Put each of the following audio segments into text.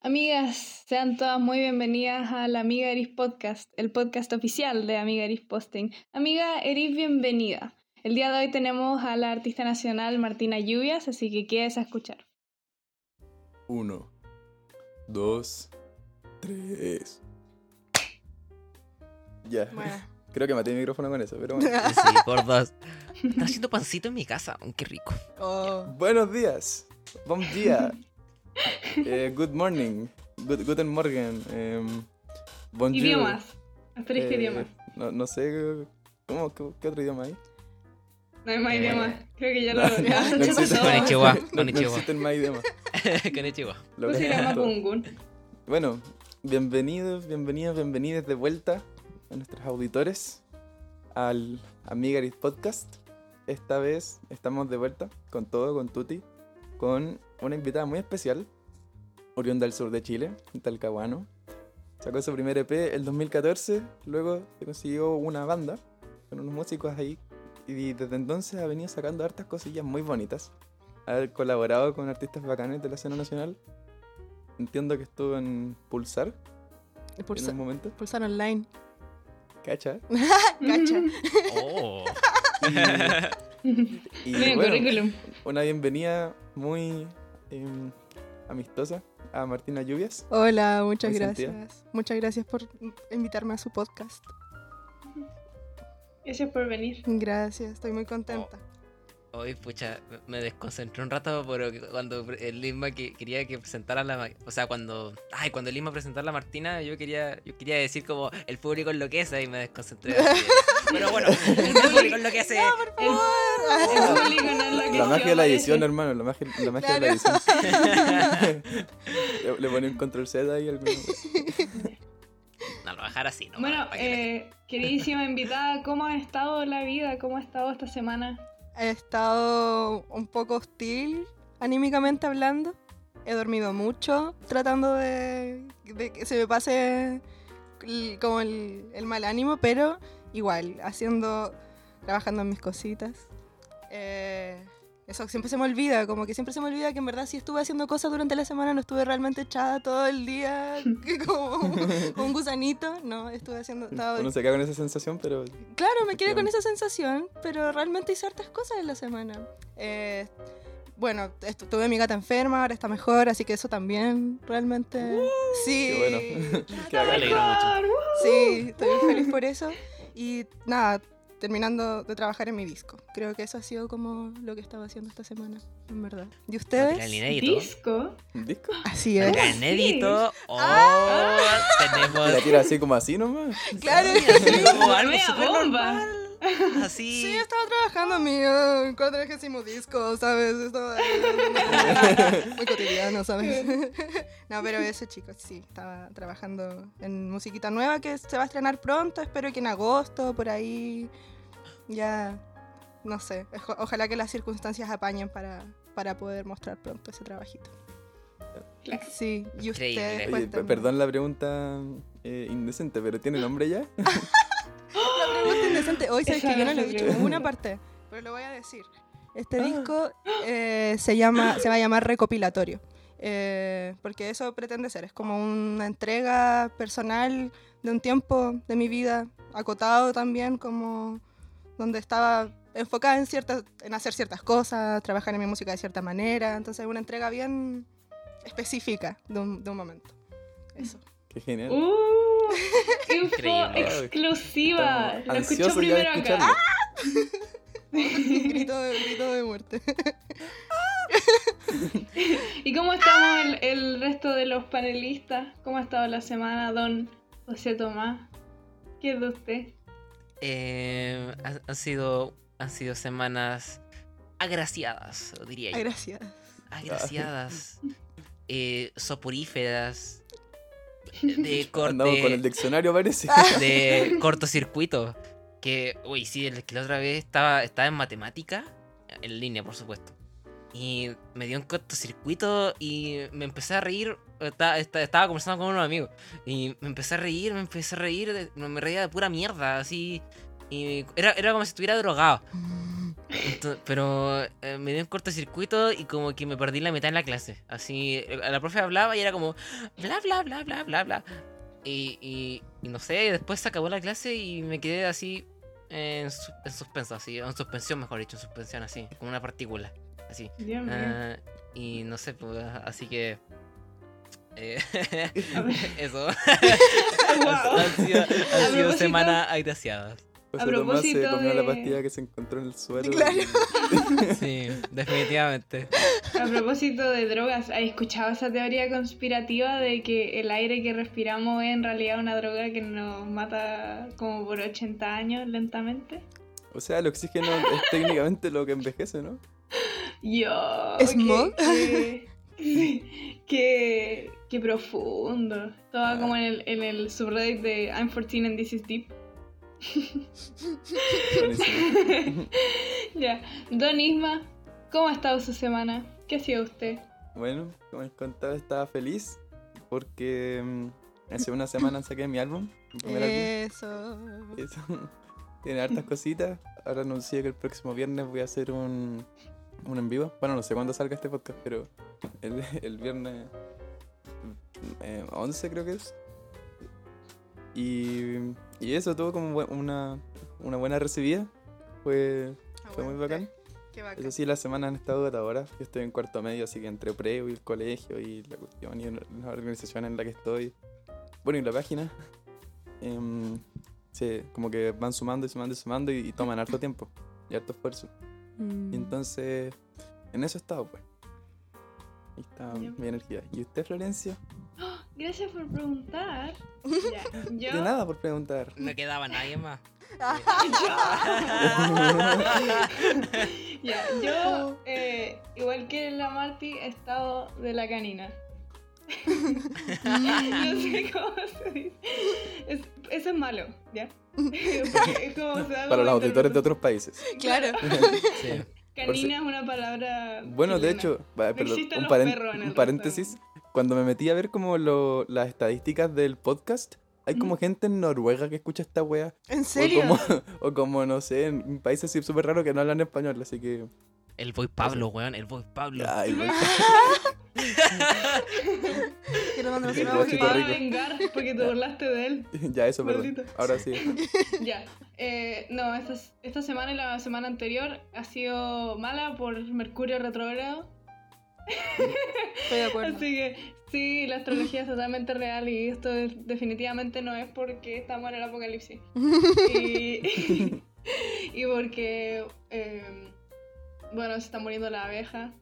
Amigas, sean todas muy bienvenidas a la Amiga Eris Podcast, el podcast oficial de Amiga Eris Posting. Amiga Eris, bienvenida. El día de hoy tenemos a la artista nacional Martina Lluvias, así que quieres a escuchar. Uno, dos, tres. Ya. Bueno. Creo que maté el micrófono con eso, pero bueno. Sí, por dos. Está haciendo pancito en mi casa. Qué rico. Oh. Buenos días. Bom día. Eh, good morning. Good, guten Morgen. em, bonjour. Idiomas. Asterisco Eh, idiomas. No, no sé. ¿Cómo, qué, qué otro idioma hay? No hay más eh, idiomas. Creo que ya lo ya, ya no lo existe. pasó. Konnichiwa. No, no existen más idiomas. Konnichiwa. Lo ¿Cómo se que-? Bueno, bienvenidos, bienvenidos, bienvenidos de vuelta a nuestros auditores al Amigaris Podcast. Esta vez estamos de vuelta con todo, con Tuti, con una invitada muy especial, oriunda del sur de Chile, Talcahuano. Sacó su primer EP el 2014, luego se consiguió una banda con unos músicos ahí y desde entonces ha venido sacando hartas cosillas muy bonitas. Ha colaborado con artistas bacanes de la escena nacional. Entiendo que estuvo en Pulsar en Pulsa- un momento. pulsar online. ¿Cacha? Cacha. Oh. Y Miren, bueno, currículum. una bienvenida muy em, amistosa a Martina Lluvias. Hola, muchas gracias. Muchas gracias por invitarme a su podcast. Gracias por venir. Gracias, estoy muy contenta. Hoy, pucha, me desconcentré un rato pero cuando el Lisma que quería que presentara la... O sea, cuando... Ay, cuando el Lisma presentara a la Martina, yo quería yo quería decir como el público enloquece y me desconcentré. Pero bueno, el público enloquece. El, el público no es lo que La magia de la edición, hermano, la magia, la magia de la edición. le, le pone un control Z ahí alguna No, lo bajar así, ¿no? Bueno, para que la- eh, queridísima invitada, ¿cómo ha estado la vida? ¿Cómo ha estado esta semana? He estado un poco hostil, anímicamente hablando. He dormido mucho, tratando de, que se me pase el- como el, el mal ánimo, pero igual, haciendo, trabajando en mis cositas. Eh, eso siempre se me olvida, como que siempre se me olvida que en verdad sí estuve haciendo cosas durante la semana, no estuve realmente echada todo el día que como un gusanito, no, estuve haciendo... estaba- Uno se queda con esa sensación, pero Claro, me quedé con esa sensación, pero realmente hice hartas cosas en la semana. Eh, bueno, tuve a mi gata enferma, ahora está mejor, así que eso también realmente... sí, qué bueno. Mucho. sí, estoy muy feliz por eso. Y nada, terminando de trabajar en mi disco. Creo que eso ha sido como lo que estaba haciendo esta semana, en verdad. ¿Y ustedes? Material inédito. ¿Disco? ¿Un disco? Así es. Material inédito. Oh, Ah. tenemos... La tira así como así nomás. Claro. como algo Mea súper bomba. normal. Así. Sí, estaba trabajando mi cuadragésimo disco, ¿sabes? Estaba muy cotidiano, ¿sabes? no, pero eso, chicos, sí, estaba trabajando en musiquita nueva que se va a estrenar pronto, espero que en agosto, por ahí, ya, no sé, ojalá que las circunstancias apañen para, para poder mostrar pronto ese trabajito. Sí, y Increíble. Oye, perdón la pregunta eh, indecente, pero ¿tiene nombre ya? La pregunta indecente. Hoy sabes que yo no lo he dicho en ninguna parte, pero lo voy a decir. Este Ah. disco eh, se llama, se va a llamar recopilatorio. eh, porque eso pretende ser, es como una entrega personal de un tiempo de mi vida, acotado también, como donde estaba enfocada en ciertas, en hacer ciertas cosas, trabajar en mi música de cierta manera, entonces una entrega bien específica de un, de un momento. Eso. Qué genial. ¡Uh! Info exclusiva. Lo de primero acá. escucharlo. grito, de, grito de muerte. ¿Y cómo estamos el, el resto de los panelistas? ¿Cómo ha estado la semana, don José Tomás? ¿Qué es de usted? Eh, han, sido, han sido semanas agraciadas, diría yo. Gracias. agraciadas, eh, soporíferas, de Andamos con el corte, diccionario, parece. de cortocircuito. Que, uy, sí, el que la otra vez estaba, estaba en matemática, en línea, por supuesto. Y me dio un cortocircuito y me empecé a reír. Estaba, estaba conversando con unos amigos. Y me empecé a reír, me empecé a reír. de- me reía de pura mierda, así. Y era, era como si estuviera drogado. Ento- pero eh, me dio un cortocircuito y como que me perdí la mitad en la clase. Así, eh, la profe hablaba y era como bla bla bla bla bla bla. Y, y, y no sé, después se acabó la clase y me quedé así en, su- en suspenso, así, en suspensión mejor dicho, en suspensión así, como una partícula, así. Dios mío. Ah, y no sé, pues, así que... eh, eso. Han sido, han sido propósito- semanas agraciadas. José A Tomás se propósito comió la de- pastilla que se encontró en el suelo. Claro. y- Sí, definitivamente. A propósito de drogas, ¿has escuchado esa teoría conspirativa de que el aire que respiramos es en realidad una droga que nos mata como por 80 años lentamente? O sea, el oxígeno es técnicamente lo que envejece, ¿no? Yo. ¿Smog? Qué, qué, qué profundo. Estaba como en el, en el subreddit de I'm 14 and this is deep. Ya. Don Isma, ¿cómo ha estado su semana? ¿Qué ha sido usted? Bueno, como les contaba, estaba feliz porque mm, hace una semana saqué mi álbum, mi primer. Eso. álbum. Eso. Tiene hartas cositas. Ahora anuncié que el próximo viernes voy a hacer un, un en vivo. Bueno, no sé cuándo salga este podcast, pero el, el viernes eh, 11 creo que es. Y, y eso tuvo como una, una buena recibida. Fue, fue muy bacán. Qué bacán. Eso sí, las semanas han estado agotadoras. Yo estoy en cuarto medio, así que entre preo y el colegio y la cuestión y la organización en la que estoy. Bueno, y la página. em, sí, como que van sumando y sumando y sumando y, y toman harto tiempo y harto esfuerzo. Mm. Y entonces, en eso he estado, pues. Ahí está Ya. mi energía. ¿Y usted, Florencia? Gracias por preguntar. Ya, yo. De nada por preguntar. No quedaba nadie más. Ya, yo, eh, igual que la Marty, he estado de la canina. no sé cómo se dice. Es- eso es malo, ¿ya? Porque es como se da Para los auditores de otros países. Claro. Sí. Canina es una palabra. Bueno, de hecho, No perdón, un, paren- paréntesis. Cuando me metí a ver como lo- las estadísticas del podcast, hay como gente en Noruega que escucha esta wea. ¿En O serio? como, o como, no sé, en países así súper raros que no hablan español, así que... El Boy Pablo, weón, el Boy Pablo. Ay, wey. Quiero mandar El una Se Bochito va a vengar porque te burlaste de él. ya, eso, perdón. Maldito. Ahora sí. Ya. Eh, no, esta, esta semana y la semana anterior ha sido mala por Mercurio retrógrado. Estoy de acuerdo. Así que sí, la astrología es totalmente real y esto es- definitivamente no es porque estamos en el apocalipsis. Y, y porque, eh, bueno, se está muriendo la abeja.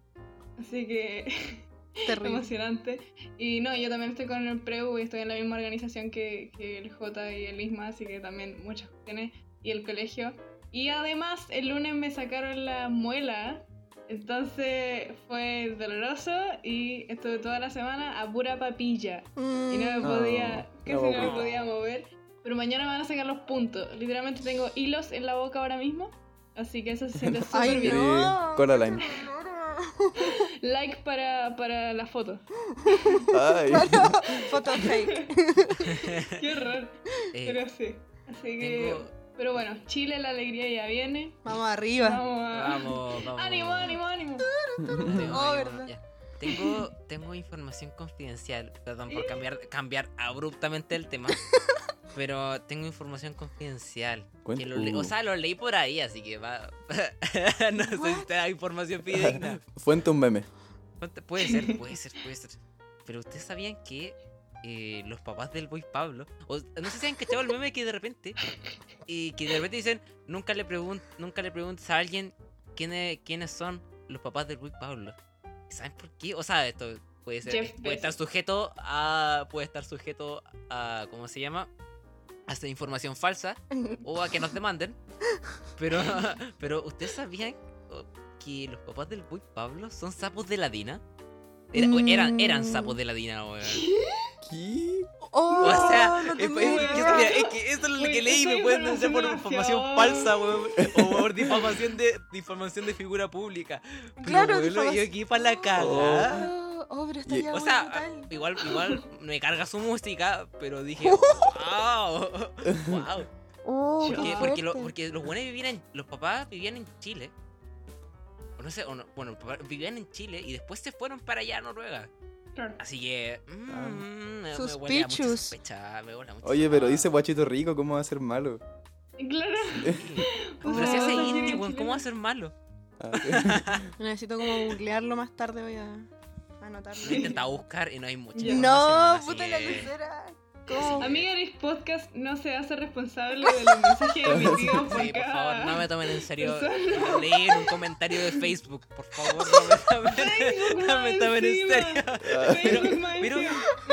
Así que Terrible. emocionante. Y no, yo también estoy con el Preu y estoy en la misma organización que, que el J y el ISMA, así que también muchas cuestiones. Y el colegio. Y además, el lunes me sacaron la muela. Entonces fue doloroso y estuve toda la semana a pura papilla. Y no me Mm. podía, Oh, casi no me podía mover. Pero mañana me van a sacar los puntos. Literalmente tengo hilos en la boca ahora mismo. Así que eso se siente súper Ay, bien. no. Coraline. Like para, para la foto. Ay. Foto fake. Qué horror. Eh, Pero sí. Así que. tengo- Pero bueno, Chile, la alegría ya viene. Vamos arriba. Vamos a. Vamos, vamos. Ánimo, ánimo, ánimo. Tengo, Oh, ánimo, verdad. ya. Tengo, tengo información confidencial. Perdón por cambiar, cambiar abruptamente el tema. Pero tengo información confidencial. Que lo le- o sea, lo leí por ahí, así que va. no sé si te da información fidedigna. Fuente un meme. Puede ser, puede ser, puede ser. Pero ustedes sabían que eh, los papás del Boy Pablo. O, no sé si han cachado el meme que de repente. Y que de repente dicen. Nunca le, pregun nunca le preguntes a alguien quiénes, quiénes son los papás del Boy Pablo. ¿Saben por qué? O sea, esto puede ser. Jeff puede estar sujeto a. Puede estar sujeto a. ¿Cómo se llama? A esta información falsa. O a que nos demanden. Pero. Pero ustedes sabían que los papás del Boy Pablo son sapos de la Dina. Era- o eran, eran Mm. sapos de la Dina, weón. ¿Qué? Oh, O sea, no es, tengo es- que, mira, es que eso es lo que leí, me pueden denunciar por información falsa, weón. O por difamación de, difamación de figura pública. Pero, Claro, weón, difamación. yo aquí para la cagada. Oh, oh, pero está Y- ya O sea, igual, igual me carga su música, pero dije, wow, wow. Oh, Porque- lo- los buenos vivían en, los papás vivían en Chile no sé, o no- bueno, vivían en Chile y después se fueron para allá a Noruega. Claro. Así que. mm, Ah. me, huele a mucha Suspicious. sospecha, me huele a mucha Oye, pero dice guachito rico, ¿cómo va a ser malo? Claro. Pero si hace indie, weón, ¿cómo va a ser malo? Ah, Necesito como googlearlo más tarde, voy a anotarlo. Lo he intentado buscar y no hay información, No, puta la lucera. ¿Cómo? Amiga Eris Podcast no se hace responsable de los mensajes emitidos por Sí, por cada... favor, no me tomen en serio. en un comentario de Facebook, por favor, no me tomen, Facebook no me tomen en serio. Pero,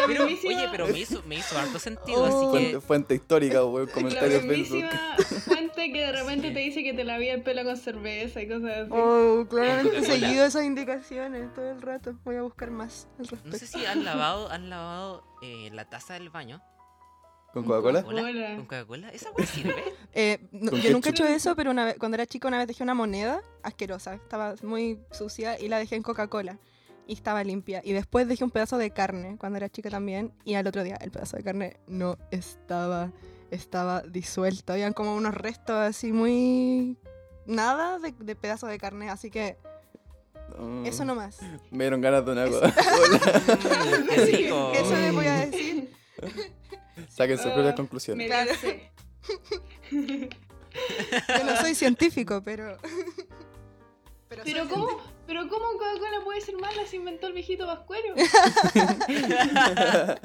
pero, mismísima- oye, pero me hizo, me hizo harto sentido, Oh. así fuente, que. fuente histórica, weón, La comentario de Facebook. Que de repente Sí. te dice que te lavía el pelo con cerveza y cosas así. Oh, claramente he seguido esas indicaciones todo el rato. Voy a buscar más al respecto. No sé si han lavado, han lavado eh, la taza del baño ¿Con Coca-Cola? Con Coca-Cola. ¿Esa weá sirve? Eh, no- ¿Con yo nunca he hecho eso, pero una vez, cuando era chica una vez dejé una moneda asquerosa. Estaba muy sucia y la dejé en Coca-Cola. Y estaba limpia. Y después dejé un pedazo de carne cuando era chica también. Y al otro día el pedazo de carne no estaba. Estaba disuelto. Habían como unos restos así muy. Nada de, de pedazo de carne. Así que No. eso no más. Me dieron ganas de una. Mm, rico. Eso les voy a decir. Saquen sus propias Me conclusiones. Claro. Yo no soy científico, pero. Pero soy ¿cómo, pero ¿cómo Coca-Cola puede ser mala si inventó el viejito Pascuero?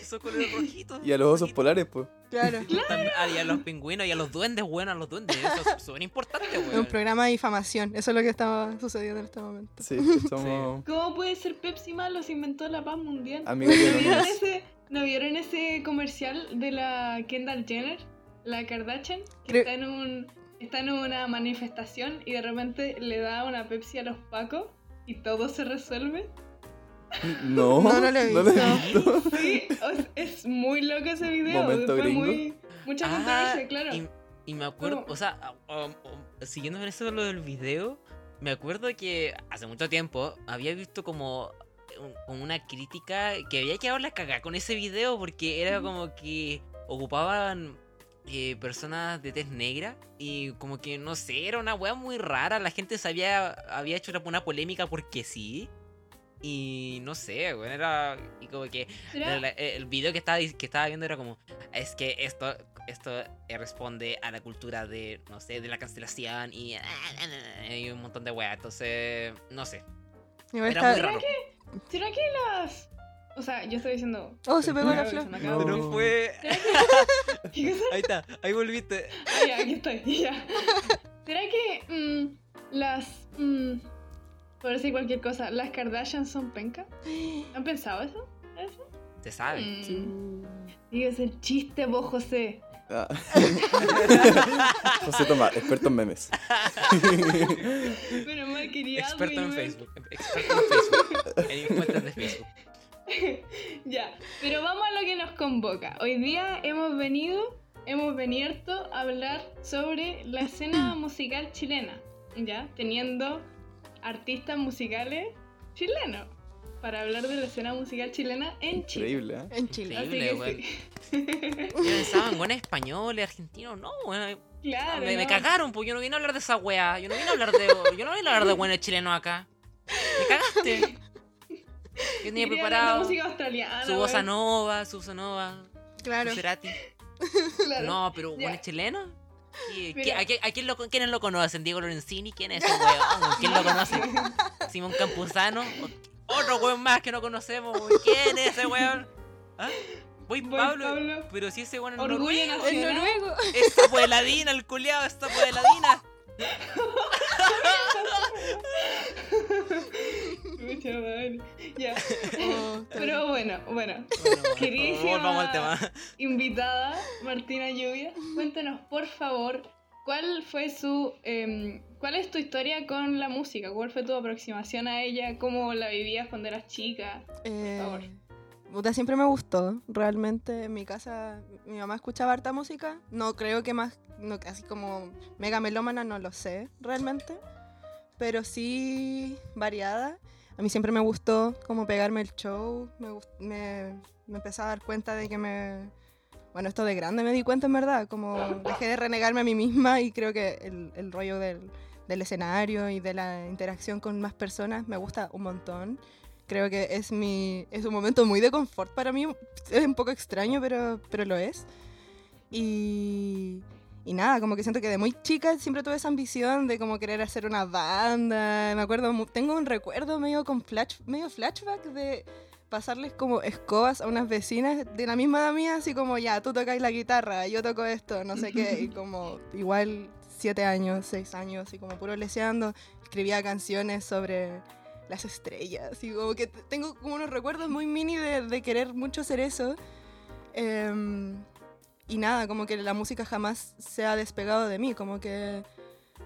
Esos colores rojitos. Y a los osos polares, pues. Claro. Ah, y a los pingüinos y a los duendes, bueno, a los duendes. Eso es súper importante, Es un weón. programa de difamación. Eso es lo que estaba sucediendo en este momento. Sí, somos ¿Cómo puede ser Pepsi malo si inventó la paz mundial? amigos ¿No vieron, ese, ¿No vieron ese comercial de la Kendall Jenner, la Kardashian? Que Creo- está en un está en una manifestación y de repente le da una Pepsi a los pacos y todo se resuelve. No, No, no lo he he visto. Sí, o sea, es muy loco ese video. Momento gringo. muy mucha Ah, controversia, claro. Y, y me acuerdo, ¿Cómo? o sea, ah, um, um, siguiendo con eso de lo del video, me acuerdo que hace mucho tiempo había visto como, un- como una crítica que había quedado la cagada con ese video porque era como que ocupaban eh, personas de tez negra y como que no sé, era una wea muy rara, la gente se había, había hecho una, polémica porque sí. Y no sé, bueno, era. Y como que ¿Será? el, el video que estaba, que estaba viendo era como, es que esto, esto eh, responde a la cultura de, no sé, de la cancelación y, y un montón de weas. Entonces, no sé. Era muy raro. ¿Será que las o sea, yo estoy diciendo Oh, se pegó la se flor. No. fue. Ahí está, ahí volviste. Ah, ya, aquí estoy, ya. ¿Será que mm, las. mm, por decir cualquier cosa, las Kardashian son penca? ¿Han pensado eso? ¿Eso? Se sabe. Mm. Digo, es el chiste, vos, José. Ah. José Tomás, experto en memes. Pero mal quería. Experto en. Facebook. Experto en Facebook. En de Facebook. Ya, pero vamos a lo que nos convoca. Hoy día hemos venido, hemos venido a hablar sobre la escena musical chilena, ¿ya? Teniendo artistas musicales chilenos para hablar de la escena musical chilena en Chile. Increíble, ¿eh? En Chile. Increíble, sí. Yo pensaba en buenos españoles, argentinos. No, weón. Claro. me, me ¿no? cagaron, pues yo no vine a hablar de esa weá. Yo no vine a hablar de. Yo no vine a hablar de buenos chilenos acá. Me cagaste. Yo tenía preparado música australiana. su bossa nova, su bossa nova, Claro. su Cerati. Claro. No, pero Ya. buenos chilenos. ¿Qué- Mira. qué- ¿A, quién, a quién lo, quiénes lo conocen? ¿Diego Lorenzini? ¿Quién es ese weón? ¿Quién lo conoce? ¿Simón Campuzano? ¿Otro weón más que no conocemos? ¿Quién es ese weón? ¿Ah? Voy Pablo, Pablo. pero si ese weón es Orgullo noruego. En noruego. Esta puebladina, el culiao, esta puebladina. Mucha madre. Ya. Oh, Pero bueno, bueno. Bueno, Queridísima. volvamos al tema. Invitada, Martina Lluvia, cuéntanos por favor, ¿cuál fue su. em, ¿Cuál es tu historia con la música? ¿Cuál fue tu aproximación a ella? ¿Cómo la vivías cuando eras chica? Eh, favor. siempre me gustó. Realmente en mi casa mi mamá escuchaba harta música. No creo que más, no, así como mega melómana, no lo sé realmente. Pero sí variada. A mí siempre me gustó como pegarme el show. Me, me empecé a dar cuenta de que me... Bueno, esto de grande me di cuenta en verdad. Como dejé de renegarme a mí misma y creo que el, el rollo del, del escenario y de la interacción con más personas me gusta un montón. Creo que es, mi, es un momento muy de confort para mí. Es un poco extraño, pero, pero lo es. Y, y nada, como que siento que de muy chica siempre tuve esa ambición de como querer hacer una banda. Me acuerdo, tengo un recuerdo medio con flash, medio flashback de pasarles como escobas a unas vecinas de la misma edad mía, así como ya, tú tocáis la guitarra, yo toco esto, no sé qué, y como igual siete años, seis años, así como puro leseando, escribía canciones sobre las estrellas, y como que tengo como unos recuerdos muy mini de, de querer mucho hacer eso. Em, y nada, como que la música jamás se ha despegado de mí, como que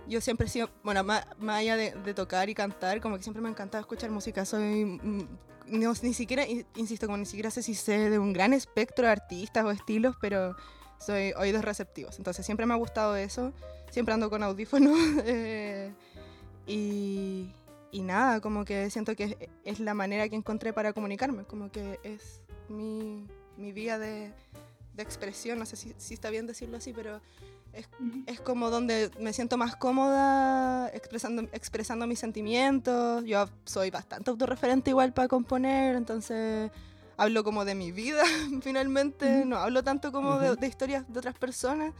yo siempre he sido, bueno, más, allá de, de tocar y cantar, como que siempre me ha encantado escuchar música, soy, mm, no, ni siquiera, in- insisto, como ni siquiera sé si sé de un gran espectro de artistas o estilos, pero soy oídos receptivos, entonces siempre me ha gustado eso, siempre ando con audífonos eh, y, y nada, como que siento que es, es la manera que encontré para comunicarme, como que es mi, mi vía de, de expresión, no sé si, si está bien decirlo así, pero es, es como donde me siento más cómoda expresando, expresando mis sentimientos. Yo soy bastante autorreferente igual para componer, entonces hablo como de mi vida finalmente, no hablo tanto como de, de historias de otras personas.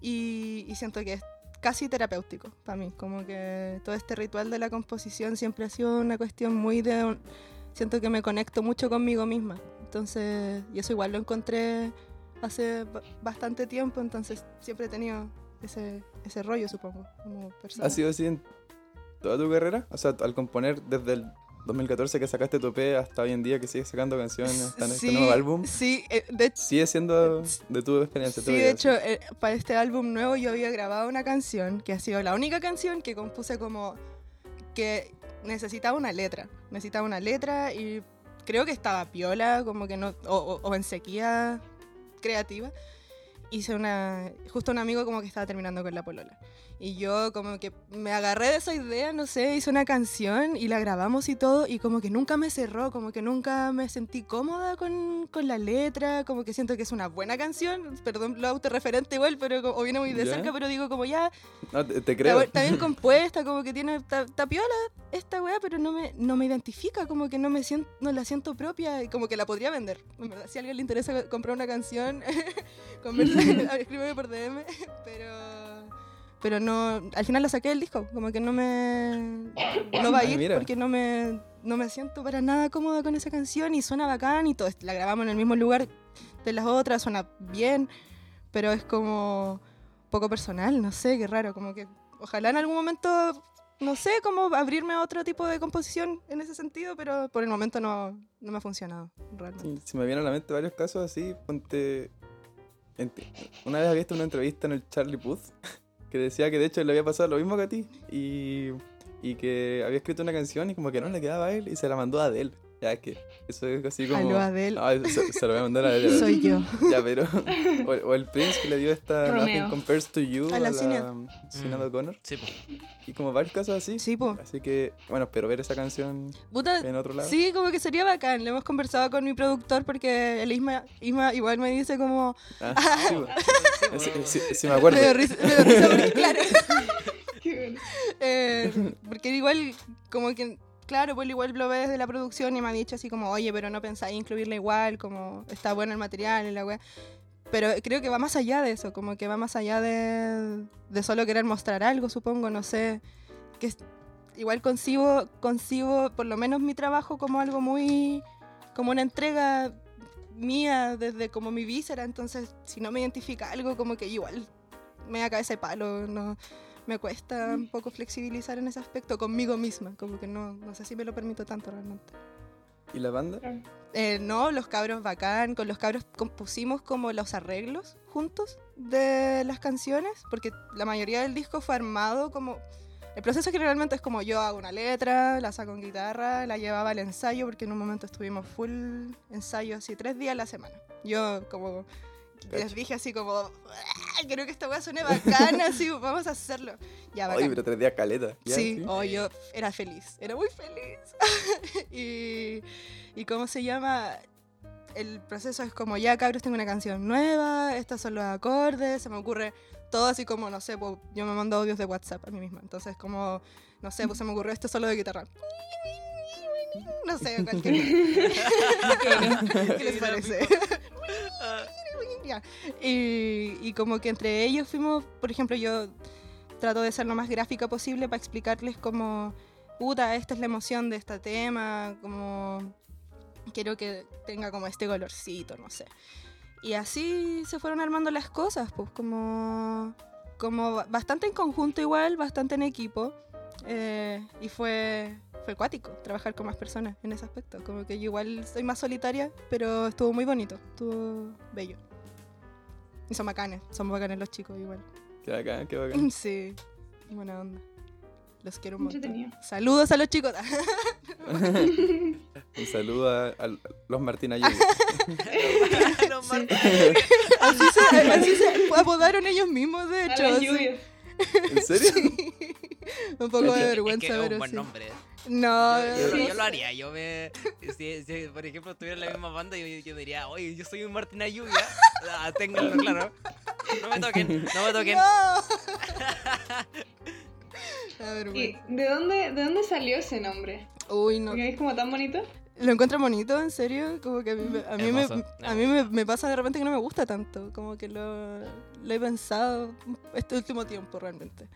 Y, y siento que es casi terapéutico para mí, como que todo este ritual de la composición siempre ha sido una cuestión muy de... un- siento que me conecto mucho conmigo misma, entonces, y eso igual lo encontré hace ba- bastante tiempo, entonces siempre he tenido ese, ese rollo, supongo, como persona. ¿Ha sido así en toda tu carrera? O sea, al componer desde el 2014 que sacaste tu EP hasta hoy en día que sigues sacando canciones, hasta en este nuevo álbum. Sí, eh, de hecho, Sigue siendo de tu experiencia. Sí, de hecho, eh, para este álbum nuevo yo había grabado una canción que ha sido la única canción que compuse como que necesitaba una letra. Necesitaba una letra y creo que estaba piola, como que no, o, o- en sequía creativa. Hice una, justo un amigo como que estaba terminando con la polola. Y yo como que me agarré de esa idea, no sé, hice una canción y la grabamos y todo y como que nunca me cerró, como que nunca me sentí cómoda con, con la letra, como que siento que es una buena canción, perdón lo autorreferente igual, pero como- o viene muy de ¿Ya? cerca, pero digo como ya, No, te, creo. está bien compuesta, como que tiene, está, está piola esta weá, pero no me, no me identifica, como que no me siento, no la siento propia y como que la podría vender, en verdad, si a alguien le interesa co- comprar una canción, escríbeme por DM, pero... Pero no, al final la saqué del disco, como que no me... No va a ir mira. porque no me, no me siento para nada cómoda con esa canción y suena bacán y todo. La grabamos en el mismo lugar de las otras, suena bien, pero es como poco personal, no sé, qué raro, como que ojalá en algún momento, no sé, cómo abrirme a otro tipo de composición en ese sentido, pero por el momento no, no me ha funcionado, realmente. Sí, se me vienen a la mente varios casos así. Ponte. Una vez había visto una entrevista en el Charlie Puth que decía que de hecho le había pasado lo mismo que a ti y, y que había escrito una canción y como que no le quedaba a él y se la mandó a Adele. Ya es que eso es así como. Aló, Adele. No, se, se lo voy a mandar a Adele. Soy yo. Ya, pero. O, o el Prince que le dio esta Romeo. Nothing Compares to You A la Sinead. Sinead Mm. O'Connor. Sí, po. Y como varios casos así. Sí, po. Así que, bueno, espero ver esa canción en otro lado. Sí, como que sería bacán. Le hemos conversado con mi productor porque el Isma, Isma igual me dice como... Ah, sí, po. Sí, sí, sí me acuerdo. Me dio risa, me dio risa porque, claro. Eh, porque igual, como que, claro, pues igual lo ve desde la producción y me ha dicho así como, oye, pero no pensáis incluirla igual, como está bueno el material y la weá. Pero creo que va más allá de eso, como que va más allá de, de solo querer mostrar algo, supongo, no sé. Que igual concibo, concibo por lo menos mi trabajo como algo muy, como una entrega mía desde como mi víscera, entonces si no me identifica algo como que igual me da cabeza de palo, no, me cuesta un poco flexibilizar en ese aspecto conmigo misma, como que no, no sé si me lo permito tanto realmente. ¿Y la banda? Eh, no, los cabros bacán, con los cabros compusimos como los arreglos juntos de las canciones, porque la mayoría del disco fue armado como... El proceso generalmente es como yo hago una letra, la saco en guitarra, la llevaba al ensayo, porque en un momento estuvimos full ensayo, así tres días a la semana. Yo como les dije así como, "Ah, creo que esta weá suene bacana, así, vamos a hacerlo. Ya, Oye, pero tres días caleta. ¿ya? Sí, oh, yo era feliz, era muy feliz. y, y cómo se llama, el proceso es como, ya cabros, tengo una canción nueva, estos son los acordes, se me ocurre todo así como, no sé, pues, yo me mando audios de WhatsApp a mí misma. Entonces, como, no sé, pues se me ocurrió este solo de guitarra. No sé, cualquier. ¿Qué les parece? Ya. Y, y como que entre ellos fuimos, por ejemplo, yo trato de ser lo más gráfica posible para explicarles como, puta, esta es la emoción de este tema, como quiero que tenga como este colorcito, no sé. Y así se fueron armando las cosas, pues como, como bastante en conjunto igual, bastante en equipo. eh, y fue, fue acuático trabajar con más personas en ese aspecto. Como que yo igual soy más solitaria, pero estuvo muy bonito, estuvo bello. Y son bacanes, son bacanes los chicos igual. Qué bacán, qué bacán. Sí, buena onda. Los quiero un montón. Entretenido. Saludos a los chicos. Un saludo a, a los Martina Lluvia. No, Marta. así, se, así se apodaron ellos mismos, de hecho. ¿En serio? Sí. Un poco de vergüenza, es que es pero un buen sí. nombre. No, Yo, yo- lo haría, yo me... Si, si, por ejemplo, estuviera en la misma banda, yo, yo diría, oye, yo soy un Martina Lluvia. Ah, ténganlo claro. No me toquen, no me toquen. no. La ¿Y vergüenza. de dónde, de dónde salió ese nombre? Uy, no. Es como tan bonito. ¿Lo encuentro bonito, en serio? Como que a mí, me- a mí, me, a mí me, me pasa de repente que no me gusta tanto. Como que lo, lo he pensado este último tiempo realmente.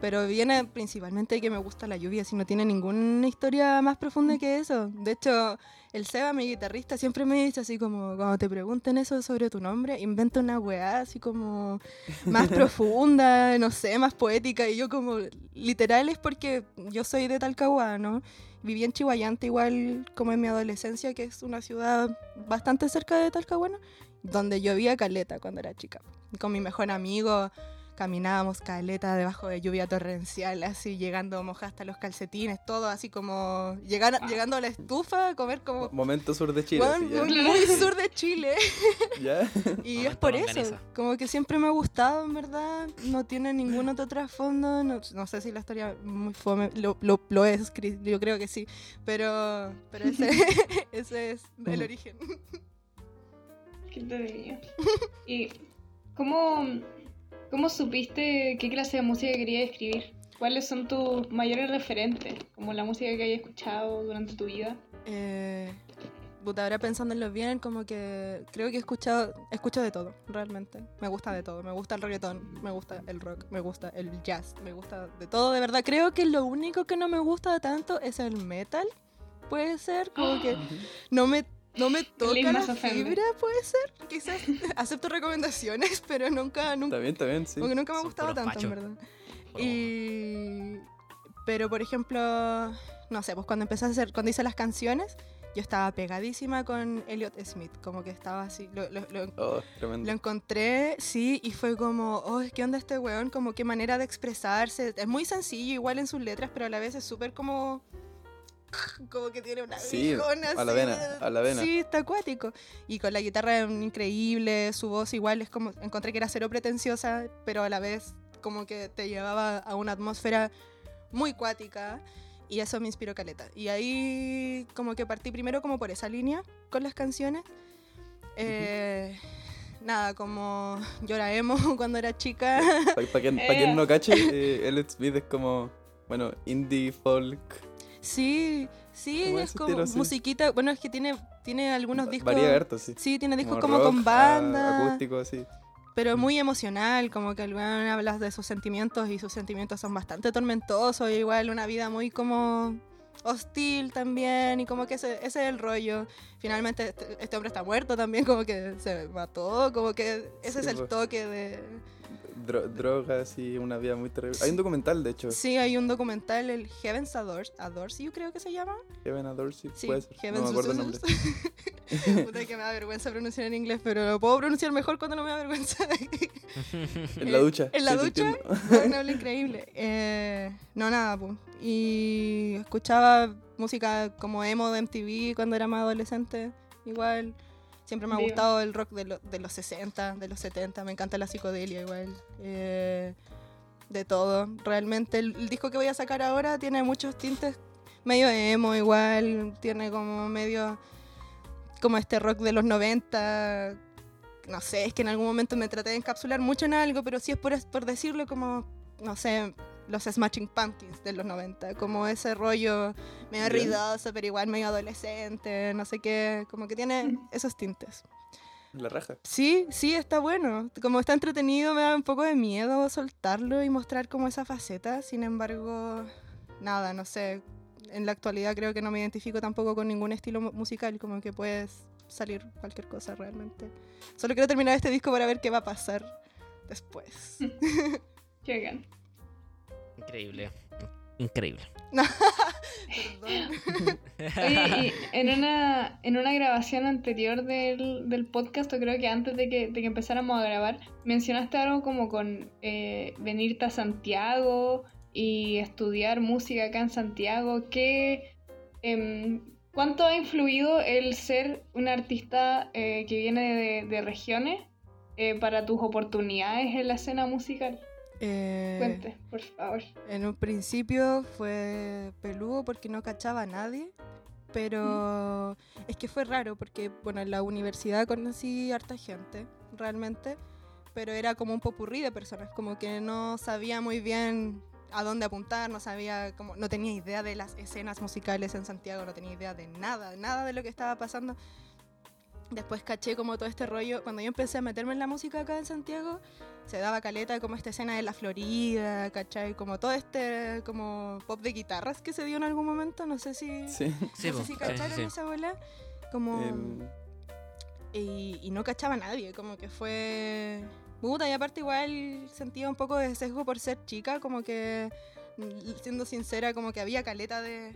Pero viene principalmente que me gusta la lluvia, si no tiene ninguna historia más profunda que eso. De hecho, el Seba, mi guitarrista, siempre me dice así como, cuando te pregunten eso sobre tu nombre, inventa una weá así como más profunda, no sé, más poética. Y yo como, literal es porque yo soy de Talcahuano, ¿no? Viví en Chihuayante igual como en mi adolescencia, que es una ciudad bastante cerca de Talcahuano, donde llovía caleta cuando era chica. Con mi mejor amigo caminábamos caleta debajo de lluvia torrencial, así llegando moja hasta los calcetines, todo así como llegar, llegando a la estufa, comer como... Momento sur de Chile. Weón, así, ya. muy, sur de Chile. ¿Ya? Y es por eso, como que siempre me ha gustado, en verdad. No tiene ningún otro trasfondo. No, no sé si la historia muy fome, lo, lo, lo es, yo creo que sí. Pero, pero ese, ese es el origen. Qué entretenido. ¿Y cómo, cómo supiste qué clase de música querías escribir? ¿Cuáles son tus mayores referentes? Como la música que hayas escuchado durante tu vida. Eh, ahora pensándolo bien, como que creo que he escuchado, escucho de todo, realmente. Me gusta de todo. Me gusta el reggaetón, me gusta el rock, me gusta el jazz, me gusta de todo, de verdad. Creo que lo único que no me gusta tanto es el metal. Puede ser, como que no me, no me toca la fibra, puede ser. Quizás acepto recomendaciones, pero nunca, nunca, Está bien, está bien, sí. como que nunca me ha gustado tanto, en verdad. Y... Pero, por ejemplo, no sé, pues cuando empecé a hacer, cuando hice las canciones, yo estaba pegadísima con Elliot Smith, como que estaba así, lo, lo- lo- Oh, tremendo. lo encontré, sí, y fue como, oh, ¿qué onda este weón? Como qué manera de expresarse. Es muy sencillo, igual en sus letras, pero a la vez es súper como... Como que tiene una Sí, aguijona a la así vena, a la vena. Sí, está acuático. Y con la guitarra increíble, su voz igual es como... Encontré que era cero pretenciosa, pero a la vez como que te llevaba a una atmósfera muy cuática. Y eso me inspiró caleta. Y ahí como que partí primero como por esa línea con las canciones. Eh, Nada, como emo cuando era chica. Para quien, pa' quien no cache, eh, es como, bueno, indie folk. Sí, sí, Como es como sí. musiquita. Bueno, es que tiene, tiene algunos discos. Varía harto, sí. Sí, tiene discos Como como, rock, con a- banda. acústico, así. pero muy emocional, como que weón hablas de sus sentimientos y sus sentimientos son bastante tormentosos, igual una vida muy como hostil también y como que ese, ese es el rollo. Finalmente este, este hombre está muerto también, como que se mató, como que ese Sí, es el pues. toque de... Dro- drogas y una vida muy terrible. Hay un documental, de hecho. Sí, hay un documental, el Heavens Adores, Adores You creo que se llama. Heaven Adores You, Sí, puede ser. Heavens No me acuerdo el nombre. Puta que me da vergüenza pronunciar en inglés, pero lo puedo pronunciar mejor cuando no me da vergüenza. En la ducha. ¿En la sí, ducha? Bueno, habla increíble. Eh, no, nada, pues. Y escuchaba música como emo de MTV cuando era más adolescente. Igual. Siempre me ha gustado el rock de, lo- de los 60, de los 70. Me encanta la psicodelia igual. Eh, de todo. Realmente el, el disco que voy a sacar ahora tiene muchos tintes medio emo igual. Tiene como medio... Como este rock de los 90. no sé, es que en algún momento me traté de encapsular mucho en algo, pero sí es por, por decirlo como, no sé, los Smashing Pumpkins de los 90, como ese rollo medio ruidoso, pero igual medio adolescente, no sé qué, como que tiene esos tintes. La raja. Sí, sí, está bueno. Como está entretenido, me da un poco de miedo soltarlo y mostrar como esa faceta. Sin embargo, nada, no sé. En la actualidad creo que no me identifico tampoco con ningún estilo mu- musical, como que puedes salir cualquier cosa realmente. Solo quiero terminar este disco para ver qué va a pasar después. Bacán. Increíble. Increíble. Perdón. Oye, y en una, en una grabación anterior del, del podcast, o creo que antes de que, de que empezáramos a grabar, mencionaste algo como con eh, venirte a Santiago y estudiar música acá en Santiago. ¿Qué, em, ¿Cuánto ha influido el ser un artista eh, que viene de, de regiones eh, para tus oportunidades en la escena musical? Eh, Cuente, por favor. En un principio fue peludo porque no cachaba a nadie, pero es que fue raro porque, bueno, en la universidad conocí harta gente, realmente, pero era como un popurrí de personas, como que no sabía muy bien a dónde apuntar, no sabía, como, no tenía idea de las escenas musicales en Santiago, no tenía idea de nada, nada de lo que estaba pasando. Después caché como todo este rollo, cuando yo empecé a meterme en la música acá en Santiago, se daba caleta como esta escena de la Florida, ¿cachai? Como todo este como pop de guitarras que se dio en algún momento, no sé si, Sí. Sí, no po, sé si cacharon sí. esa bola. Como... Em, y, y no cachaba a nadie, como que fue... Puta, y aparte igual sentía un poco de sesgo por ser chica, como que, mm, siendo sincera, como que había caleta de,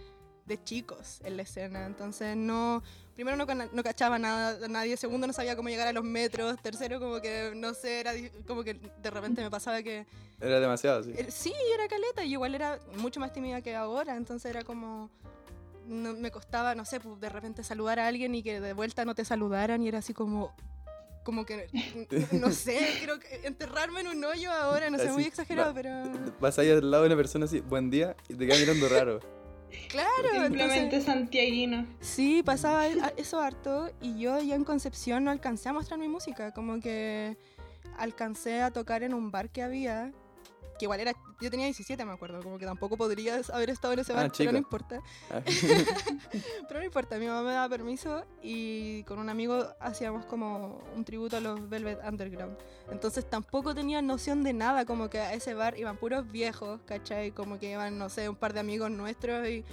de chicos en la escena, entonces no... Primero no, cachaba nada a nadie, segundo no sabía cómo llegar a los metros, tercero como que, no sé, era como que de repente me pasaba que... Era demasiado, sí. Eh, Sí, era caleta, y igual era mucho más tímida que ahora, entonces era como... No, me costaba, no sé, pues, de repente saludar a alguien y que de vuelta no te saludaran y era así como... Como que, no, no sé, creo que enterrarme en un hoyo ahora, no sé, Así, muy exagerado, va- pero... Vas ahí al lado de una persona así, buen día, y te quedas mirando raro. Claro, Simplemente entonces, santiaguino. sí, pasaba eso harto y yo ya en Concepción no alcancé a mostrar mi música, como que alcancé a tocar en un bar que había, que igual era, yo tenía 17 me acuerdo, como que tampoco podrías haber estado en ese Ah, bar, pero no importa. Ah, Pero no importa, mi mamá me daba permiso y con un amigo hacíamos como un tributo a los Velvet Underground. Entonces tampoco tenía noción de nada, como que a ese bar iban puros viejos, ¿cachai? Como que iban, no sé, un par de amigos nuestros y